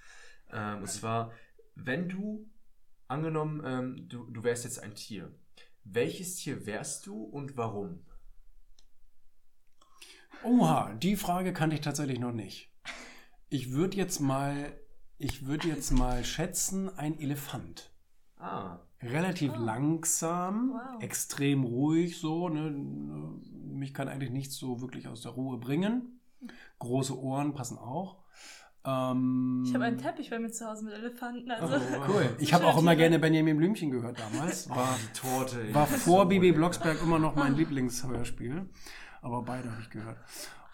Ähm, und zwar, wenn du, angenommen, ähm, du, du wärst jetzt ein Tier, welches Tier wärst du und warum? Oha, die Frage kannte ich tatsächlich noch nicht. Ich würde jetzt mal, ich würde jetzt mal schätzen, ein Elefant. Ah, Relativ Ah. langsam, Wow. extrem ruhig so. Ne? Mich kann eigentlich nichts so wirklich aus der Ruhe bringen. Große Ohren passen auch. Ähm, Ich habe einen Teppich bei mir zu Hause mit Elefanten. Also Oh. Cool. Ich habe auch immer gerne Benjamin Blümchen gehört damals. War, oh, die Torte. ey. war vor so Bibi. Blocksberg immer noch mein Lieblingshörspiel. Aber beide habe ich gehört.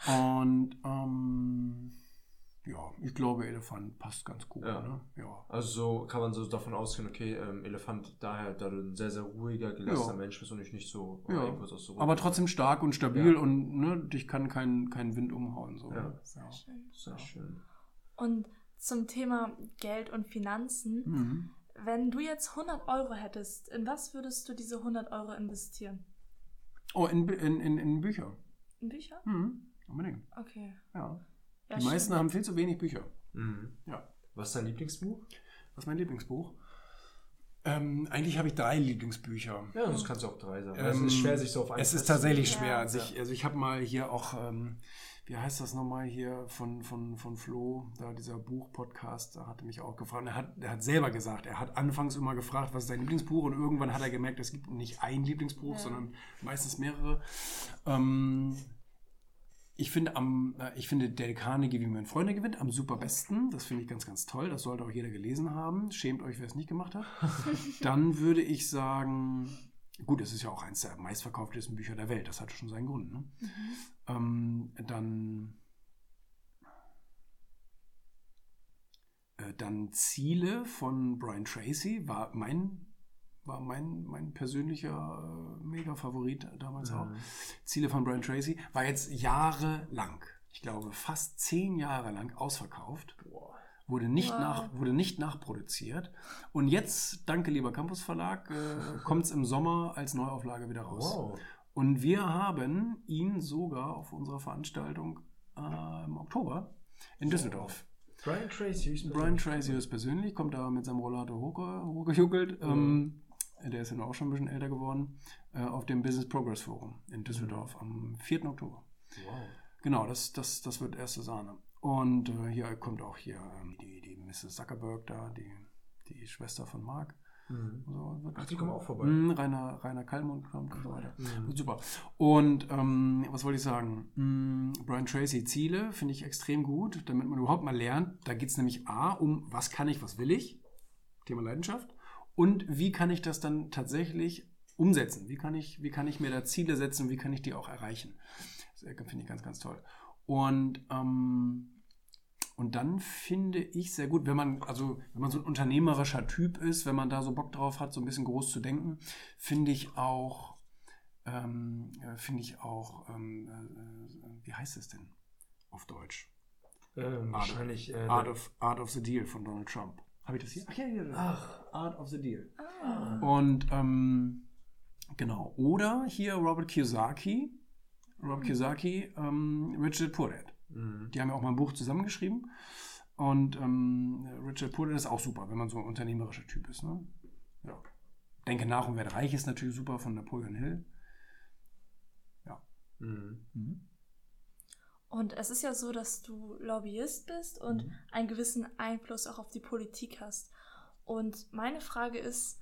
Und ähm, ja, ich glaube, Elefant passt ganz gut. Ja. Ne? ja. Also so kann man so davon ausgehen, okay, ähm, Elefant, daher, da du ein sehr, sehr ruhiger, gelassener Ja. Mensch bist und ich nicht so Ja. irgendwas aus so Aber trotzdem stark und stabil Ja. und ne, dich kann kein, kein Wind umhauen. So. Ja. Ja. Sehr schön. Sehr schön. Und zum Thema Geld und Finanzen. Mhm. Wenn du jetzt 100 Euro hättest, in was würdest du diese 100 Euro investieren? Oh, in, in, in, in Bücher. In Bücher? Mhm. Unbedingt. Okay. Ja. Ja, Die meisten schön. haben viel zu wenig Bücher. Mhm. Ja. Was ist dein Lieblingsbuch? Was ist mein Lieblingsbuch? Ähm, eigentlich habe ich drei Lieblingsbücher. Ja, sonst kannst du auch drei sagen. Ähm, es ist schwer, sich so auf einen Es ist tatsächlich Ja. schwer. Also ich, also ich habe mal hier auch, ähm, wie heißt das nochmal hier von, von, von Flo, da dieser Buch-Podcast, da hatte mich auch gefragt. Er hat, er hat selber gesagt, er hat anfangs immer gefragt, was ist sein Lieblingsbuch und irgendwann hat er gemerkt, es gibt nicht ein Lieblingsbuch, Ja. sondern meistens mehrere. Ähm, ich finde, am, äh, ich finde Dale Carnegie, wie man Freunde gewinnt, am super besten. Das finde ich ganz, ganz toll. Das sollte auch jeder gelesen haben. Schämt euch, wer es nicht gemacht hat. Dann würde ich sagen, gut, es ist ja auch eines der meistverkauftesten Bücher der Welt. Das hatte schon seinen Grund. Ne? Ähm, dann, äh, dann Ziele von Brian Tracy war mein, war mein, mein persönlicher äh, Mega-Favorit damals auch. Ziele von Brian Tracy war jetzt jahrelang, ich glaube fast zehn Jahre lang ausverkauft. Wurde nicht, Wow. nach, wurde nicht nachproduziert. Und jetzt, danke lieber Campus Verlag, äh, kommt es im Sommer als Neuauflage wieder raus. Wow. Und wir haben ihn sogar auf unserer Veranstaltung äh, im Oktober in Düsseldorf. Brian Tracy. hieß Brian Tracy ist persönlich, kommt da mit seinem Rollator hochge- hochgejuckelt. Ähm, der ist ja auch schon ein bisschen älter geworden. Äh, auf dem Business Progress Forum in Düsseldorf am 4. Oktober. Wow. Genau, das, das, das wird erste Sahne. Und äh, hier kommt auch hier ähm, die, die Mrs. Zuckerberg da, die, die Schwester von Mark. Mhm. So, Ach, die kommen auch vorbei. Mhm, Rainer, Rainer Kallmund kommt und so weiter. Mhm. Super. Und ähm, was wollte ich sagen? Mm, Brian Tracy Ziele finde ich extrem gut, damit man überhaupt mal lernt. Da geht es nämlich A um, was kann ich, was will ich? Thema Leidenschaft. Und wie kann ich das dann tatsächlich umsetzen? Wie kann ich, wie kann ich mir da Ziele setzen? Wie kann ich die auch erreichen? Das finde ich ganz, ganz toll. Und ähm, und dann finde ich sehr gut, wenn man, also wenn man so ein unternehmerischer Typ ist, wenn man da so Bock drauf hat, so ein bisschen groß zu denken, finde ich auch, ähm, äh, finde ich auch, ähm, äh, wie heißt es denn auf Deutsch? Ähm, wahrscheinlich. Äh, Art of, Art of the Deal von Donald Trump. Habe ich das hier? Ach ja, hier. Ach. Art of the Deal. Ah. Und ähm, genau. Oder hier Robert Kiyosaki. Robert Kiyosaki, ähm, Richard Dad. Mhm. Die haben ja auch mal ein Buch zusammengeschrieben. Und ähm, Richard Dad ist auch super, wenn man so ein unternehmerischer Typ ist. Ne? Ja. Denke nach und werde reich ist natürlich super von Napoleon Hill. Mhm. Und es ist ja so, dass du Lobbyist bist und Mhm. einen gewissen Einfluss auch auf die Politik hast. Und meine Frage ist,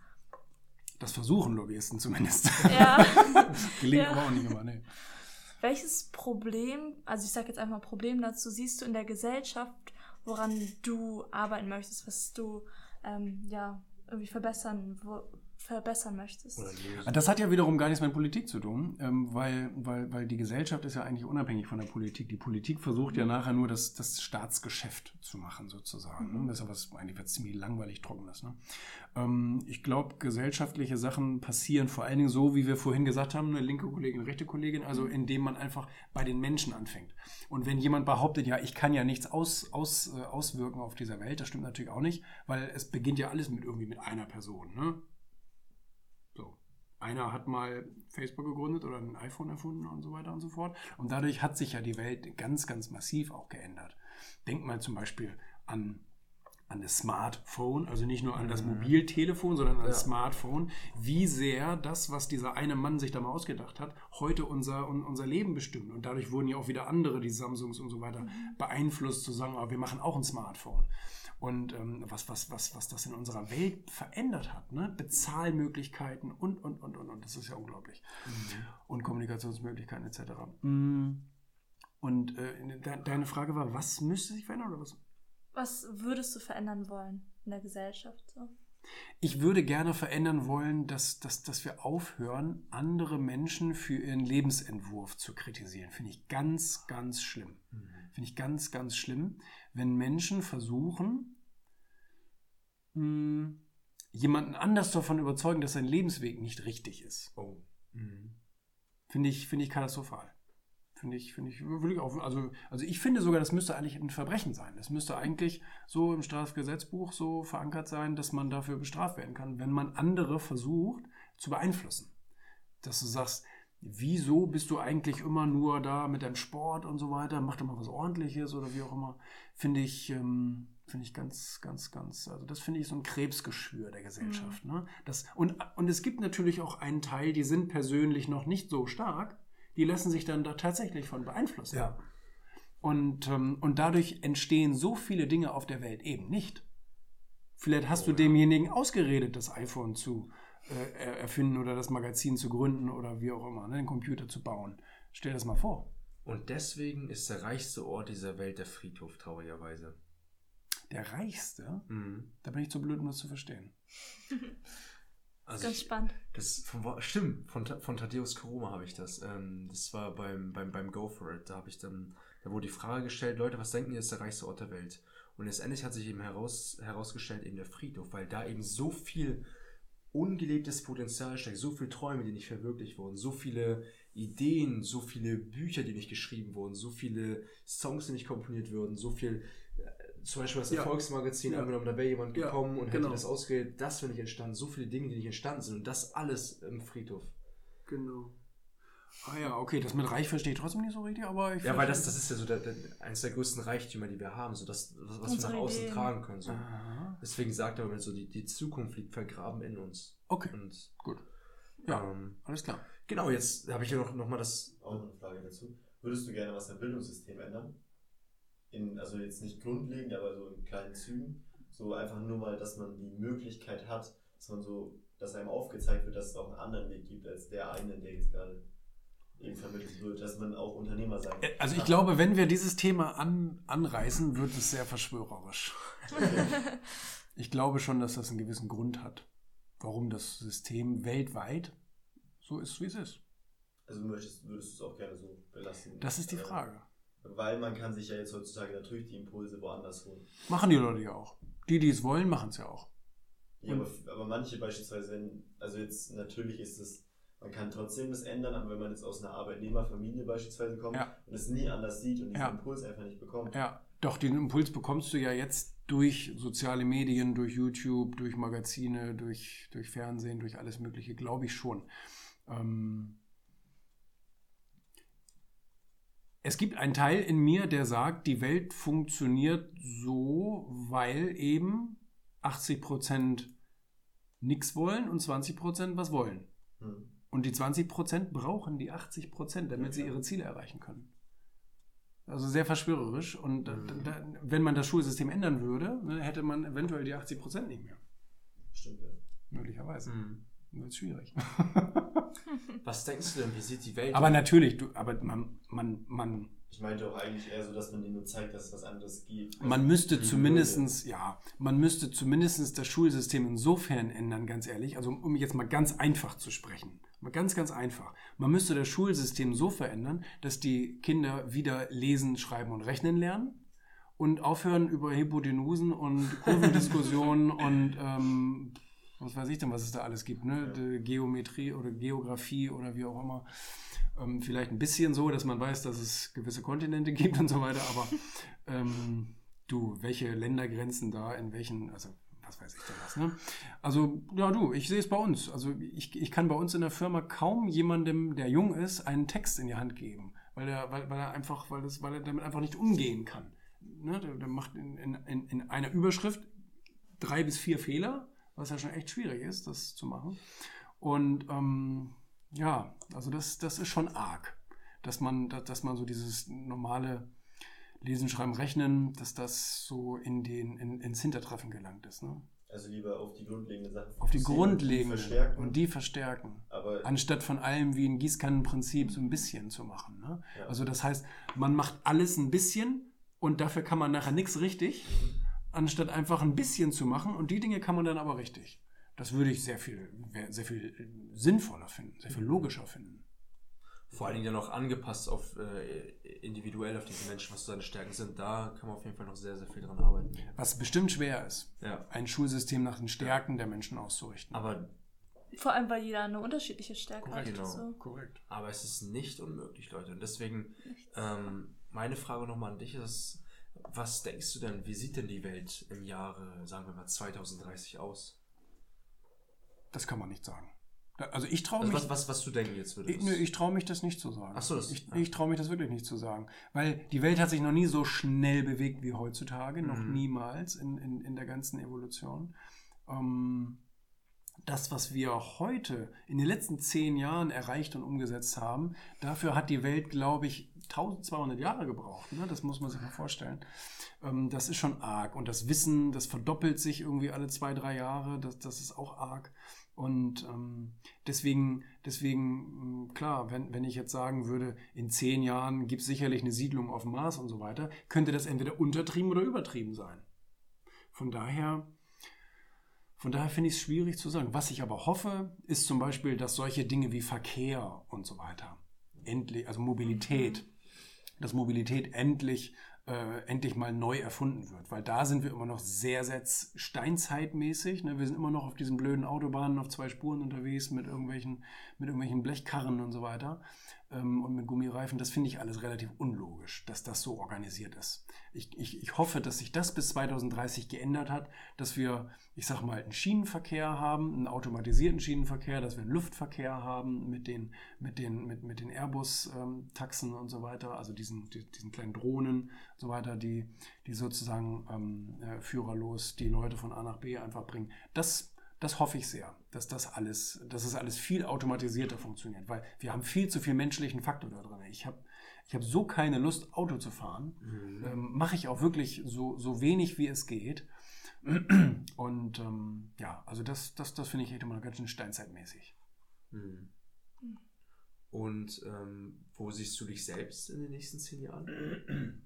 Das versuchen Lobbyisten zumindest. ja, Gelingt Ja. aber auch nicht immer. Nee. welches Problem, also ich sage jetzt einfach Problem dazu, siehst du in der Gesellschaft, woran du arbeiten möchtest, was du ähm, ja irgendwie verbessern, verbessern möchtest? Lösen. Das hat ja wiederum gar nichts mit Politik zu tun, ähm, weil, weil, weil die Gesellschaft ist ja eigentlich unabhängig von der Politik. Die Politik versucht ja nachher nur das, das Staatsgeschäft zu machen, sozusagen. Ne? Das ist ja was eigentlich was ziemlich langweilig Trockenes. Ne? Ähm, ich glaube, gesellschaftliche Sachen passieren vor allen Dingen so, wie wir vorhin gesagt haben, eine linke Kollegin, eine rechte Kollegin, also indem man einfach bei den Menschen anfängt. Und wenn jemand behauptet, ja, ich kann ja nichts aus, aus, äh, auswirken auf dieser Welt, das stimmt natürlich auch nicht, weil es beginnt ja alles mit irgendwie mit einer Person. Ne? Einer hat mal Facebook gegründet oder ein iPhone erfunden und so weiter und so fort. Und dadurch hat sich ja die Welt ganz, ganz massiv auch geändert. Denk mal zum Beispiel an, an das Smartphone, also nicht nur an das Mobiltelefon, sondern an das Ja. Smartphone, wie sehr das, was dieser eine Mann sich da mal ausgedacht hat, heute unser, un, unser Leben bestimmt. Und dadurch wurden ja auch wieder andere, die Samsungs und so weiter, beeinflusst zu sagen, aber wir machen auch ein Smartphone. Und ähm, was, was, was, was das in unserer Welt verändert hat, ne? Bezahlmöglichkeiten und, und, und, und, und. Das ist ja unglaublich. Und Kommunikationsmöglichkeiten etc. Mm. Und äh, de deine Frage war, was müsste sich verändern oder was? Was würdest du verändern wollen in der Gesellschaft? So? Ich würde gerne verändern wollen, dass, dass, dass wir aufhören, andere Menschen für ihren Lebensentwurf zu kritisieren. Finde ich ganz, ganz schlimm. Finde ich ganz, ganz schlimm, wenn Menschen versuchen, mh, jemanden anders davon überzeugen, dass sein Lebensweg nicht richtig ist. Oh. Mhm. Finde ich, finde ich katastrophal. Finde ich, finde ich wirklich auch, also, also ich finde sogar, das müsste eigentlich ein Verbrechen sein. Das müsste eigentlich so im Strafgesetzbuch so verankert sein, dass man dafür bestraft werden kann, wenn man andere versucht zu beeinflussen. Dass du sagst, wieso bist du eigentlich immer nur da mit deinem Sport und so weiter, mach doch mal was ordentliches oder wie auch immer. Finde ich, ähm, Finde ich ganz, ganz, ganz, also das finde ich so ein Krebsgeschwür der Gesellschaft. Ne? Das, und, und es gibt natürlich auch einen Teil, die sind persönlich noch nicht so stark, die lassen sich dann da tatsächlich von beeinflussen. Ja. Und, ähm, und dadurch entstehen so viele Dinge auf der Welt eben nicht. Vielleicht hast Oh, du ja. demjenigen ausgeredet, das iPhone zu äh, er- erfinden oder das Magazin zu gründen oder wie auch immer, ne, den Computer zu bauen. Stell das mal vor. Und deswegen ist der reichste Ort dieser Welt der Friedhof, traurigerweise. Der reichste, Mhm. da bin ich zu blöd, um das zu verstehen. Also Ganz ich, spannend. das von, stimmt, von, von Thaddeus Koroma habe ich das. Ähm, das war beim, beim, beim Go For It. Da habe ich dann, da wurde die Frage gestellt, Leute, was denken ihr ist der reichste Ort der Welt? Und letztendlich hat sich eben heraus, herausgestellt, eben der Friedhof, weil da eben so viel ungelebtes Potenzial steckt, so viele Träume, die nicht verwirklicht wurden, so viele Ideen, so viele Bücher, die nicht geschrieben wurden, so viele Songs, die nicht komponiert wurden, so viel, zum Beispiel das Ja. Erfolgsmagazin, Ja. angenommen, da wäre jemand Ja, gekommen und genau. hätte das ausgewählt, das wäre nicht entstanden, so viele Dinge, die nicht entstanden sind und das alles im Friedhof. Genau. Ah ja, okay, das mit reich verstehe ich trotzdem nicht so richtig, aber ich Ja, weil das, das ist ja so der, der, eines der größten Reichtümer, die wir haben, so das, was was wir nach außen Ideen. tragen können. So. Aha. Deswegen sagt er immer so, die, die Zukunft liegt vergraben in uns. Okay, Und gut. Ja, ähm, alles klar. genau, jetzt habe ich ja noch, noch mal das Auch noch eine Frage dazu. Würdest du gerne was am Bildungssystem ändern? In, also jetzt nicht grundlegend, aber so in kleinen Zügen. So einfach nur mal, dass man die Möglichkeit hat, dass man so, dass einem aufgezeigt wird, dass es auch einen anderen Weg gibt, als der eine, der jetzt gerade eben vermittelt wird, dass man auch Unternehmer sein Äh, Also ich kann. glaube, wenn wir dieses Thema an, anreißen, wird es sehr verschwörerisch. Ich glaube schon, dass das einen gewissen Grund hat, warum das System weltweit so ist, wie es ist. Also möchtest, würdest du es auch gerne so belassen? Das ist die Äh, Frage. Weil man kann sich ja jetzt heutzutage natürlich die Impulse woanders holen. Machen die Leute ja auch. Die, die es wollen, machen es ja auch. Ja, aber, aber manche beispielsweise, wenn, also jetzt natürlich ist es, man kann trotzdem das ändern, aber wenn man jetzt aus einer Arbeitnehmerfamilie beispielsweise kommt Ja. und es nie anders sieht und diesen Ja. Impuls einfach nicht bekommt, Ja, doch, den Impuls bekommst du ja jetzt durch soziale Medien, durch YouTube, durch Magazine, durch, durch Fernsehen, durch alles Mögliche, glaube ich schon. Ähm es gibt einen Teil in mir, der sagt, die Welt funktioniert so, weil eben 80% nichts wollen und 20% was wollen. hm. Und die 20% brauchen die 80%, damit Ja, sie ihre Ziele erreichen können. Also sehr verschwörerisch. Und da, Mhm. da, wenn man das Schulsystem ändern würde, ne, hätte man eventuell die 80% nicht mehr. stimmt ja. Möglicherweise. Mhm. Wird schwierig. Was denkst du denn, wie sieht die Welt aber natürlich, du, aber man, man, man, Ich meinte auch eigentlich eher so, dass man denen nur zeigt, dass es was anderes gibt. man müsste Mhm. zumindestens, ja, man müsste zumindestens das Schulsystem insofern ändern, ganz ehrlich, also um jetzt mal ganz einfach zu sprechen. Mal ganz, ganz einfach. Man müsste das Schulsystem so verändern, dass die Kinder wieder lesen, schreiben und rechnen lernen und aufhören über Hypotenusen und Kurvendiskussionen und ähm, was weiß ich denn, was es da alles gibt, ne? Die Geometrie oder Geografie oder wie auch immer. Ähm, vielleicht ein bisschen so, dass man weiß, dass es gewisse Kontinente gibt und so weiter, aber ähm, du, welche Ländergrenzen da in welchen, also was weiß ich denn was, ne? Also, ja, du, ich sehe es bei uns. Also, ich, ich kann bei uns in der Firma kaum jemandem, der jung ist, einen Text in die Hand geben, weil er, weil, weil er einfach, weil, das, weil er damit einfach nicht umgehen kann. Ne? Der, der macht in, in, in einer Überschrift drei bis vier Fehler, was ja schon echt schwierig ist, das zu machen. Und ähm, ja, also das, das ist schon arg, dass man, dass, man so dieses normale Lesen, Schreiben, Rechnen, dass das so in den, in, ins Hintertreffen gelangt ist. Ne? Also lieber auf die grundlegenden Sachen Auf die fokussieren und grundlegenden verstärken. und die verstärken. aber Anstatt von allem wie ein Gießkannenprinzip so ein bisschen zu machen. Ne? Ja. Also das heißt, man macht alles ein bisschen und dafür kann man nachher nichts richtig, anstatt einfach ein bisschen zu machen und die Dinge kann man dann aber richtig. Das würde ich sehr viel, sehr viel äh, sinnvoller finden, sehr viel logischer finden. Vor allen Dingen dann auch angepasst auf äh, individuell auf diese Menschen, was seine Stärken sind. Da kann man auf jeden Fall noch sehr, sehr viel dran arbeiten. Was bestimmt schwer ist, Ja. ein Schulsystem nach den Stärken der Menschen auszurichten. Aber, Vor allem, weil jeder eine unterschiedliche Stärke hat. Genau. So. korrekt. aber es ist nicht unmöglich, Leute. Und deswegen ähm, meine Frage nochmal an dich ist, was denkst du denn, wie sieht denn die Welt im Jahre, sagen wir mal, 2030 aus? Das kann man nicht sagen. Also ich traue Also mich. was, was, was du denken jetzt würdest. Ich, nö, ich traue mich das nicht zu sagen. Ach so, das- ich ja. ich traue mich das wirklich nicht zu sagen. Weil die Welt hat sich noch nie so schnell bewegt wie heutzutage, noch Mhm. niemals in, in, in der ganzen Evolution. Ähm, das, was wir heute in den letzten zehn Jahren erreicht und umgesetzt haben, dafür hat die Welt, glaube ich, 1200 Jahre gebraucht. Ne? Das muss man sich mal vorstellen. Ähm, das ist schon arg. Und das Wissen, das verdoppelt sich irgendwie alle zwei, drei Jahre. Das, das ist auch arg. Und ähm, deswegen, deswegen, mh, klar, wenn, wenn ich jetzt sagen würde, in zehn Jahren gibt es sicherlich eine Siedlung auf dem Mars und so weiter, könnte das entweder untertrieben oder übertrieben sein. Von daher, von daher finde ich es schwierig zu sagen. Was ich aber hoffe, ist zum Beispiel, dass solche Dinge wie Verkehr und so weiter, endlich, also Mobilität, dass Mobilität endlich, äh, endlich mal neu erfunden wird. Weil da sind wir immer noch sehr, sehr steinzeitmäßig. Ne? Wir sind immer noch auf diesen blöden Autobahnen auf zwei Spuren unterwegs mit irgendwelchen, mit irgendwelchen Blechkarren und so weiter ähm, und mit Gummireifen. Das finde ich alles relativ unlogisch, dass das so organisiert ist. Ich, ich, ich hoffe, dass sich das bis 2030 geändert hat, dass wir, ich sag mal, einen Schienenverkehr haben, einen automatisierten Schienenverkehr, dass wir einen Luftverkehr haben mit den, mit den, mit, mit den Airbus-Taxen und so weiter, also diesen, die- diesen kleinen Drohnen und so weiter, die, die sozusagen ähm, äh, führerlos die Leute von A nach B einfach bringen. Das, das hoffe ich sehr, dass das alles, dass es alles viel automatisierter funktioniert, weil wir haben viel zu viel menschlichen Faktor da drin. Ich habe ich hab so keine Lust, Auto zu fahren. Mhm. Ähm, Mache ich auch wirklich so, so wenig, wie es geht. Und ähm, ja, also das, das, das finde ich echt immer ganz schön steinzeitmäßig. Mhm. Und ähm, wo siehst du dich selbst in den nächsten zehn Jahren?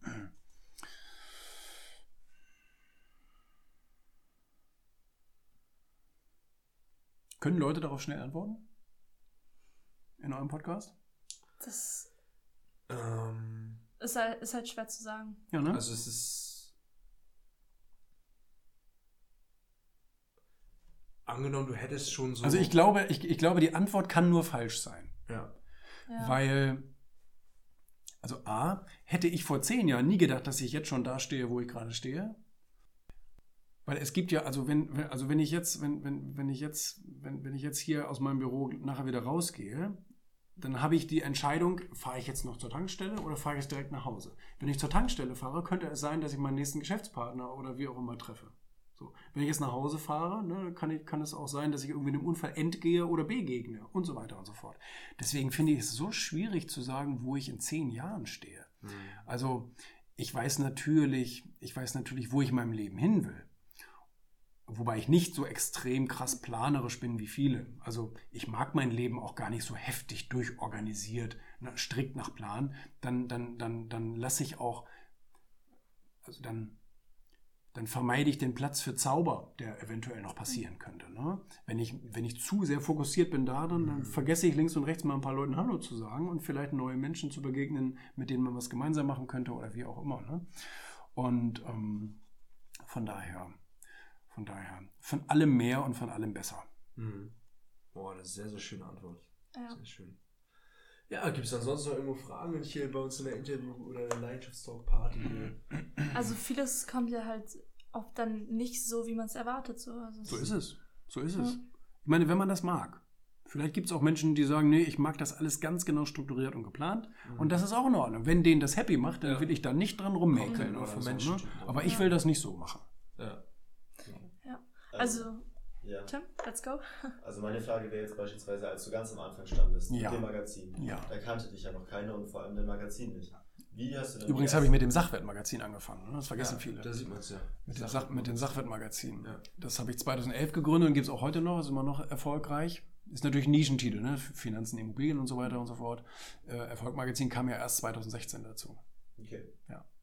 Können Leute darauf schnell antworten? In eurem Podcast? Das Ähm, ist halt, ist halt schwer zu sagen. Ja, ne? also es ist angenommen, du hättest schon so. Also ich glaube, ich, ich glaube, die Antwort kann nur falsch sein. Ja. Ja. Weil, also A, hätte ich vor zehn Jahren nie gedacht, dass ich jetzt schon da stehe, wo ich gerade stehe. Weil es gibt ja, also wenn, also wenn ich jetzt, wenn, wenn, wenn ich jetzt, wenn, wenn ich jetzt hier aus meinem Büro nachher wieder rausgehe, dann habe ich die Entscheidung, fahre ich jetzt noch zur Tankstelle oder fahre ich jetzt direkt nach Hause. Wenn ich zur Tankstelle fahre, könnte es sein, dass ich meinen nächsten Geschäftspartner oder wie auch immer treffe. So. Wenn ich jetzt nach Hause fahre, ne, kann, ich, kann es auch sein, dass ich irgendwie einem Unfall entgehe oder begegne und so weiter und so fort. Deswegen finde ich es so schwierig zu sagen, wo ich in zehn Jahren stehe. Mhm. Also ich weiß natürlich, ich weiß natürlich, wo ich in meinem Leben hin will. Wobei ich nicht so extrem krass planerisch bin wie viele. Also ich mag mein Leben auch gar nicht so heftig durchorganisiert, ne, strikt nach Plan. Dann, dann, dann, dann lasse ich auch, also dann, dann vermeide ich den Platz für Zauber, der eventuell noch passieren könnte. Ne? Wenn, ich, wenn ich zu sehr fokussiert bin da, dann, dann vergesse ich links und rechts mal ein paar Leuten Hallo zu sagen und vielleicht neue Menschen zu begegnen, mit denen man was gemeinsam machen könnte oder wie auch immer. Ne? Und ähm, von daher, von daher, von allem mehr und von allem besser. Mhm. Boah, das ist eine sehr, sehr schöne Antwort. Ja. Sehr schön. Ja, gibt es ansonsten noch irgendwo Fragen hier bei uns in der Interview- oder der Leidenschaftstalk-Party hier? Also vieles kommt ja halt oft dann nicht so, wie man es erwartet. So, also So ist es. So ist Ja. es. Ich meine, wenn man das mag. Vielleicht gibt es auch Menschen, die sagen, nee, ich mag das alles ganz genau strukturiert und geplant. Und das ist auch in Ordnung. Wenn denen das happy macht, dann Ja. will ich da nicht dran rummäkeln oder von so. Menschen Ne? Aber ich will das nicht so machen. Also, ja. Tim, let's go. Also meine Frage wäre jetzt beispielsweise, als du ganz am Anfang standest Ja. mit dem Magazin, Ja. da kannte dich ja noch keiner und vor allem dein Magazin nicht. Wie hast du denn Übrigens habe ich mit dem Sachwertmagazin angefangen. Ne? Das vergessen ja, viele. Da sieht man es ja. Mit den, Sach mit den Sachwertmagazinen. Ja. Das habe ich 2011 gegründet und gibt es auch heute noch, ist immer noch erfolgreich. Ist natürlich ein Nischentitel, ne? Finanzen, Immobilien und so weiter und so fort. Äh, Erfolgmagazin kam ja erst 2016 dazu. Okay.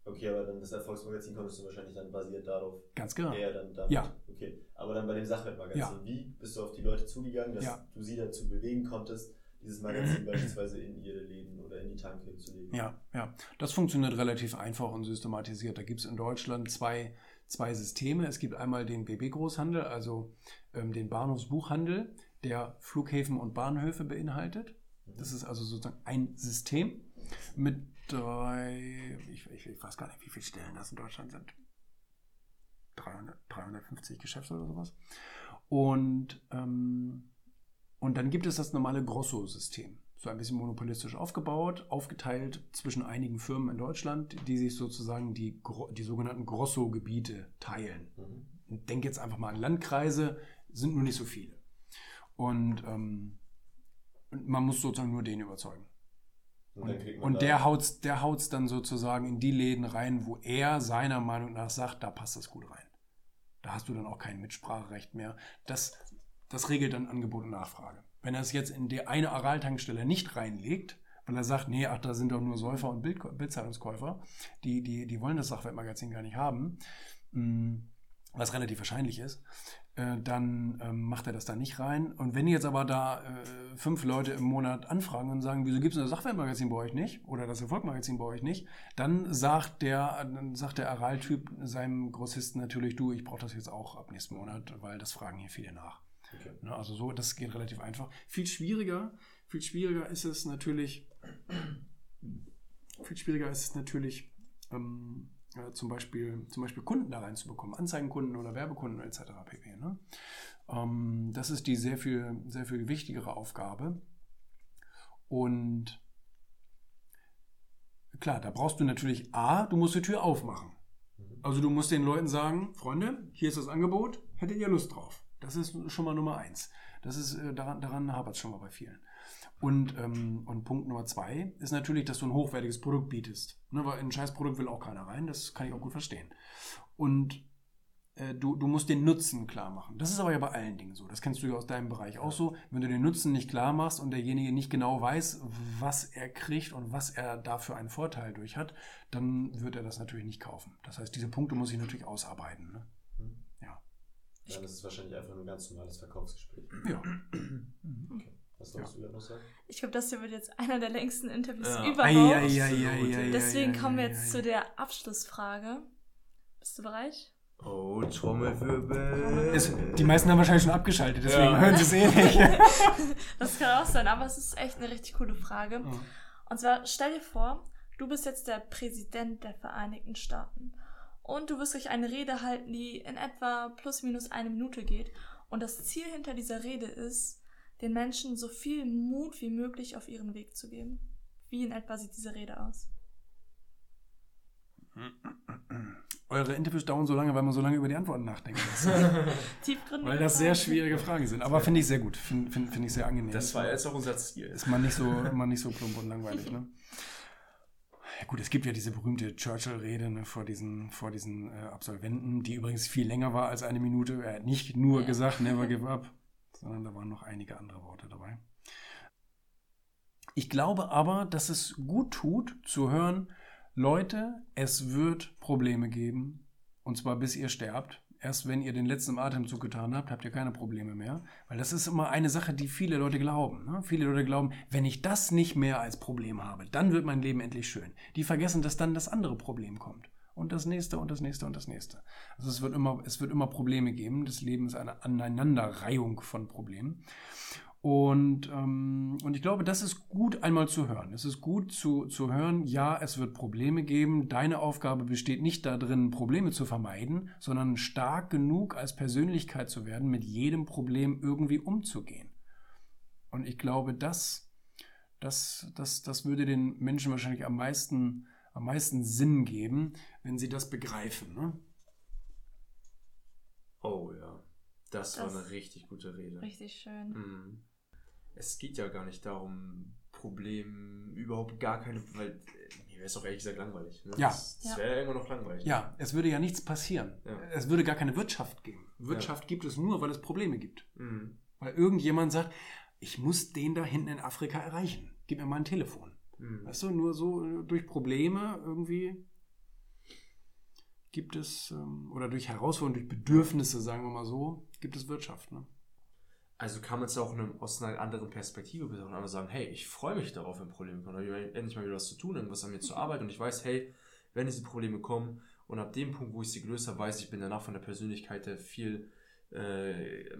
Okay, aber dann das Erfolgsmagazin konntest du wahrscheinlich dann basiert darauf Ganz genau. eher dann damit. Ja. Okay. Aber dann bei dem Sachwertmagazin, Ja. wie bist du auf die Leute zugegangen, dass Ja. du sie dazu bewegen konntest, dieses Magazin beispielsweise in ihre Läden oder in die Tanke zu legen? Ja, ja. Das funktioniert relativ einfach und systematisiert. Da gibt es in Deutschland zwei, zwei Systeme. Es gibt einmal den BB-Großhandel, also ähm, den Bahnhofsbuchhandel, der Flughäfen und Bahnhöfe beinhaltet. Das ist also sozusagen ein System mit drei, ich, ich, ich weiß gar nicht, wie viele Stellen das in Deutschland sind. 300, 350 Geschäfte oder sowas. Und ähm, Und dann gibt es das normale Grosso-System. So ein bisschen monopolistisch aufgebaut, aufgeteilt zwischen einigen Firmen in Deutschland, die sich sozusagen die, die sogenannten Grosso-Gebiete teilen. Mhm. Denk jetzt einfach mal an Landkreise, sind nur nicht so viele. Und ähm, man muss sozusagen nur den überzeugen. Und, Und der haut's, der haut's dann sozusagen in die Läden rein, wo er seiner Meinung nach sagt, da passt das gut rein. Da hast du dann auch kein Mitspracherecht mehr. Das, das regelt dann Angebot und Nachfrage. Wenn er es jetzt in die eine Aral-Tankstelle nicht reinlegt, weil er sagt, nee, ach, da sind doch nur Säufer und Bild, Bildzeitungskäufer, die, die, die wollen das Sachwertmagazin gar nicht haben, mh, was relativ wahrscheinlich ist, äh, dann ähm, macht er das da nicht rein. Und wenn jetzt aber da äh, fünf Leute im Monat anfragen und sagen, wieso gibt es das Sachwertmagazin bei euch nicht oder das Erfolgmagazin bei euch nicht, dann sagt der, dann sagt der Aral-Typ seinem Grossisten natürlich, du, ich brauche das jetzt auch ab nächsten Monat, weil das fragen hier viele nach. Okay. Ne, Also so, das geht relativ einfach. Viel schwieriger, viel schwieriger ist es natürlich, viel schwieriger ist es natürlich, ähm, äh, zum, Beispiel, zum Beispiel Kunden da reinzubekommen, Anzeigenkunden oder Werbekunden etc. pp. Ne? Ähm, das ist die sehr viel, sehr viel wichtigere Aufgabe. Und klar, da brauchst du natürlich A, du musst die Tür aufmachen. Also du musst den Leuten sagen, Freunde, hier ist das Angebot, hättet ihr Lust drauf? Das ist schon mal Nummer eins. Das ist, äh, daran, daran hapert es schon mal bei vielen. Und, ähm, und Punkt Nummer zwei ist natürlich, dass du ein hochwertiges Produkt bietest. Ne, weil in ein Scheißprodukt will auch keiner rein, das kann ich auch gut verstehen. Und äh, du, du musst den Nutzen klar machen. Das ist aber ja bei allen Dingen so. Das kennst du ja aus deinem Bereich auch so. Wenn du den Nutzen nicht klar machst und derjenige nicht genau weiß, was er kriegt und was er dafür einen Vorteil durch hat, dann wird er das natürlich nicht kaufen. Das heißt, diese Punkte muss ich natürlich ausarbeiten. Ne? Ja. Ja, das ist wahrscheinlich einfach nur ein ganz normales Verkaufsgespräch. Ja. Okay. Was sollst du da noch sagen? Ich glaube, das hier wird jetzt einer der längsten Interviews Ja. überhaupt. Ei, ei, ei, Deswegen kommen wir jetzt zu der Abschlussfrage. Bist du bereit? Oh, Trommelwirbel. Es, die meisten haben wahrscheinlich schon abgeschaltet, deswegen Ja. hören sie es eh nicht. Das kann auch sein, aber es ist echt eine richtig coole Frage. Und zwar, stell dir vor, du bist jetzt der Präsident der Vereinigten Staaten. Und du wirst gleich eine Rede halten, die in etwa plus minus eine Minute geht. Und das Ziel hinter dieser Rede ist, den Menschen so viel Mut wie möglich auf ihren Weg zu geben. Wie in etwa sieht diese Rede aus? Eure Interviews dauern so lange, weil man so lange über die Antworten nachdenken muss. Tiefgründige weil das sehr schwierige Fragen sind. Aber finde ich sehr gut. Finde find, find ich sehr angenehm. Das war jetzt auch unser Ziel. Ist man nicht so, man nicht so plump und langweilig, ne? Ja gut, es gibt ja diese berühmte Churchill-Rede ne, vor diesen, vor diesen äh, Absolventen, die übrigens viel länger war als eine Minute. Er hat nicht nur Ja. gesagt, never give up, sondern da waren noch einige andere Worte dabei. Ich glaube aber, dass es gut tut, zu hören, Leute, es wird Probleme geben, und zwar bis ihr sterbt. Erst wenn ihr den letzten Atemzug getan habt, habt ihr keine Probleme mehr. Weil das ist immer eine Sache, die viele Leute glauben. Ne? Viele Leute glauben, wenn ich das nicht mehr als Problem habe, dann wird mein Leben endlich schön. Die vergessen, dass dann das andere Problem kommt. Und das nächste und das nächste und das nächste. Also es wird immer, es wird immer Probleme geben. Das Leben ist eine Aneinanderreihung von Problemen. Und, ähm, und ich glaube, das ist gut einmal zu hören. Es ist gut zu, zu hören, ja, es wird Probleme geben. Deine Aufgabe besteht nicht darin, Probleme zu vermeiden, sondern stark genug als Persönlichkeit zu werden, mit jedem Problem irgendwie umzugehen. Und ich glaube, das, das, das, das würde den Menschen wahrscheinlich am meisten, am meisten Sinn geben, wenn sie das begreifen. Ne? Oh ja. Das, Das- war eine richtig gute Rede. Richtig schön. Mhm. Es geht ja gar nicht darum, Problem überhaupt gar keine, weil mir wäre es auch ehrlich gesagt langweilig. Ne? Ja. Das, das Ja. wäre immer noch langweilig. Ja, es würde ja nichts passieren. Ja. Es würde gar keine Wirtschaft geben. Wirtschaft gibt es nur, weil es Probleme gibt. Mhm. Weil irgendjemand sagt, ich muss den da hinten in Afrika erreichen. Gib mir mal ein Telefon. Mhm. Weißt du, nur so äh, durch Probleme irgendwie gibt es, ähm, oder durch Herausforderungen, durch Bedürfnisse, sagen wir mal so, gibt es Wirtschaft. Ne? Also kann man es auch ne, aus einer anderen Perspektive betrachten, aber sagen, hey, ich freue mich darauf, wenn Probleme kommen. Da habe ich endlich mal wieder was zu tun, irgendwas an mir zu arbeiten und ich weiß, hey, wenn diese Probleme kommen und ab dem Punkt, wo ich sie gelöst habe, weiß ich, bin danach von der Persönlichkeit her viel,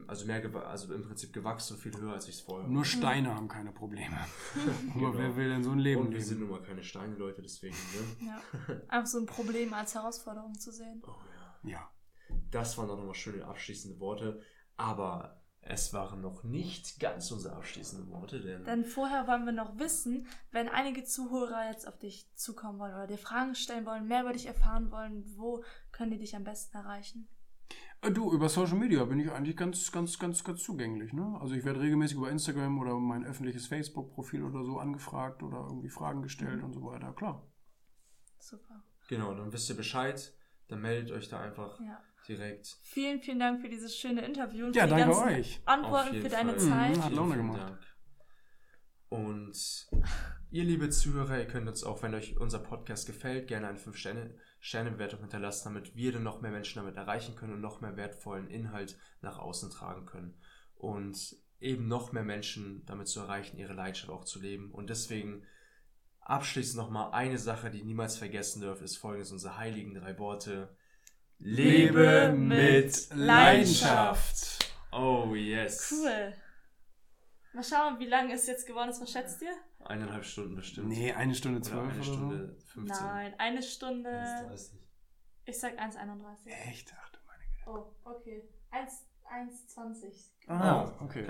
also mehr, also im Prinzip gewachsen und viel höher, als ich es vorher Nur Steine haben keine Probleme. Aber Genau. wer will denn so ein Leben Und wir sind leben? nun mal keine Steine, Leute, deswegen, ne? Ja. Einfach so ein Problem als Herausforderung zu sehen. Oh ja. Ja. Das waren auch nochmal schöne abschließende Worte. Aber es waren noch nicht ganz unsere abschließenden Worte, denn, Denn vorher wollen wir noch wissen, wenn einige Zuhörer jetzt auf dich zukommen wollen oder dir Fragen stellen wollen, mehr über dich erfahren wollen, wo können die dich am besten erreichen? Äh, Du, über Social Media bin ich eigentlich ganz, ganz, ganz, ganz zugänglich. Ne? Also ich werde regelmäßig über Instagram oder mein öffentliches Facebook-Profil oder so angefragt oder irgendwie Fragen gestellt und so weiter. Klar. Super. genau, dann wisst ihr Bescheid, dann meldet euch da einfach Ja. direkt. Vielen, vielen Dank für dieses schöne Interview und Ja, für die danke ganzen euch. Antworten, für deine Fall. Zeit. Mhm, hat Laune Vielen gemacht. Dank. Und ihr liebe Zuhörer, ihr könnt uns auch, wenn euch unser Podcast gefällt, gerne eine 5-Sterne-Bewertung hinterlassen, damit wir dann noch mehr Menschen damit erreichen können und noch mehr wertvollen Inhalt nach außen tragen können. Und eben noch mehr Menschen damit zu erreichen, ihre Leidenschaft auch zu leben. Und deswegen abschließend nochmal eine Sache, die niemals vergessen dürft, ist folgendes, unsere heiligen drei Worte. Lebe mit Leidenschaft. Oh yes. Cool. Mal schauen, wie lange es jetzt geworden ist. Was schätzt ihr? Eineinhalb Stunden bestimmt. Nee, eine Stunde Oder zwölf eine oder so. Stunde 15. Nein, eine Stunde. 1,30. Ich sag 1,31. Echt? Ach du meine Güte. Oh, okay. 1, 1,20. Ah, okay.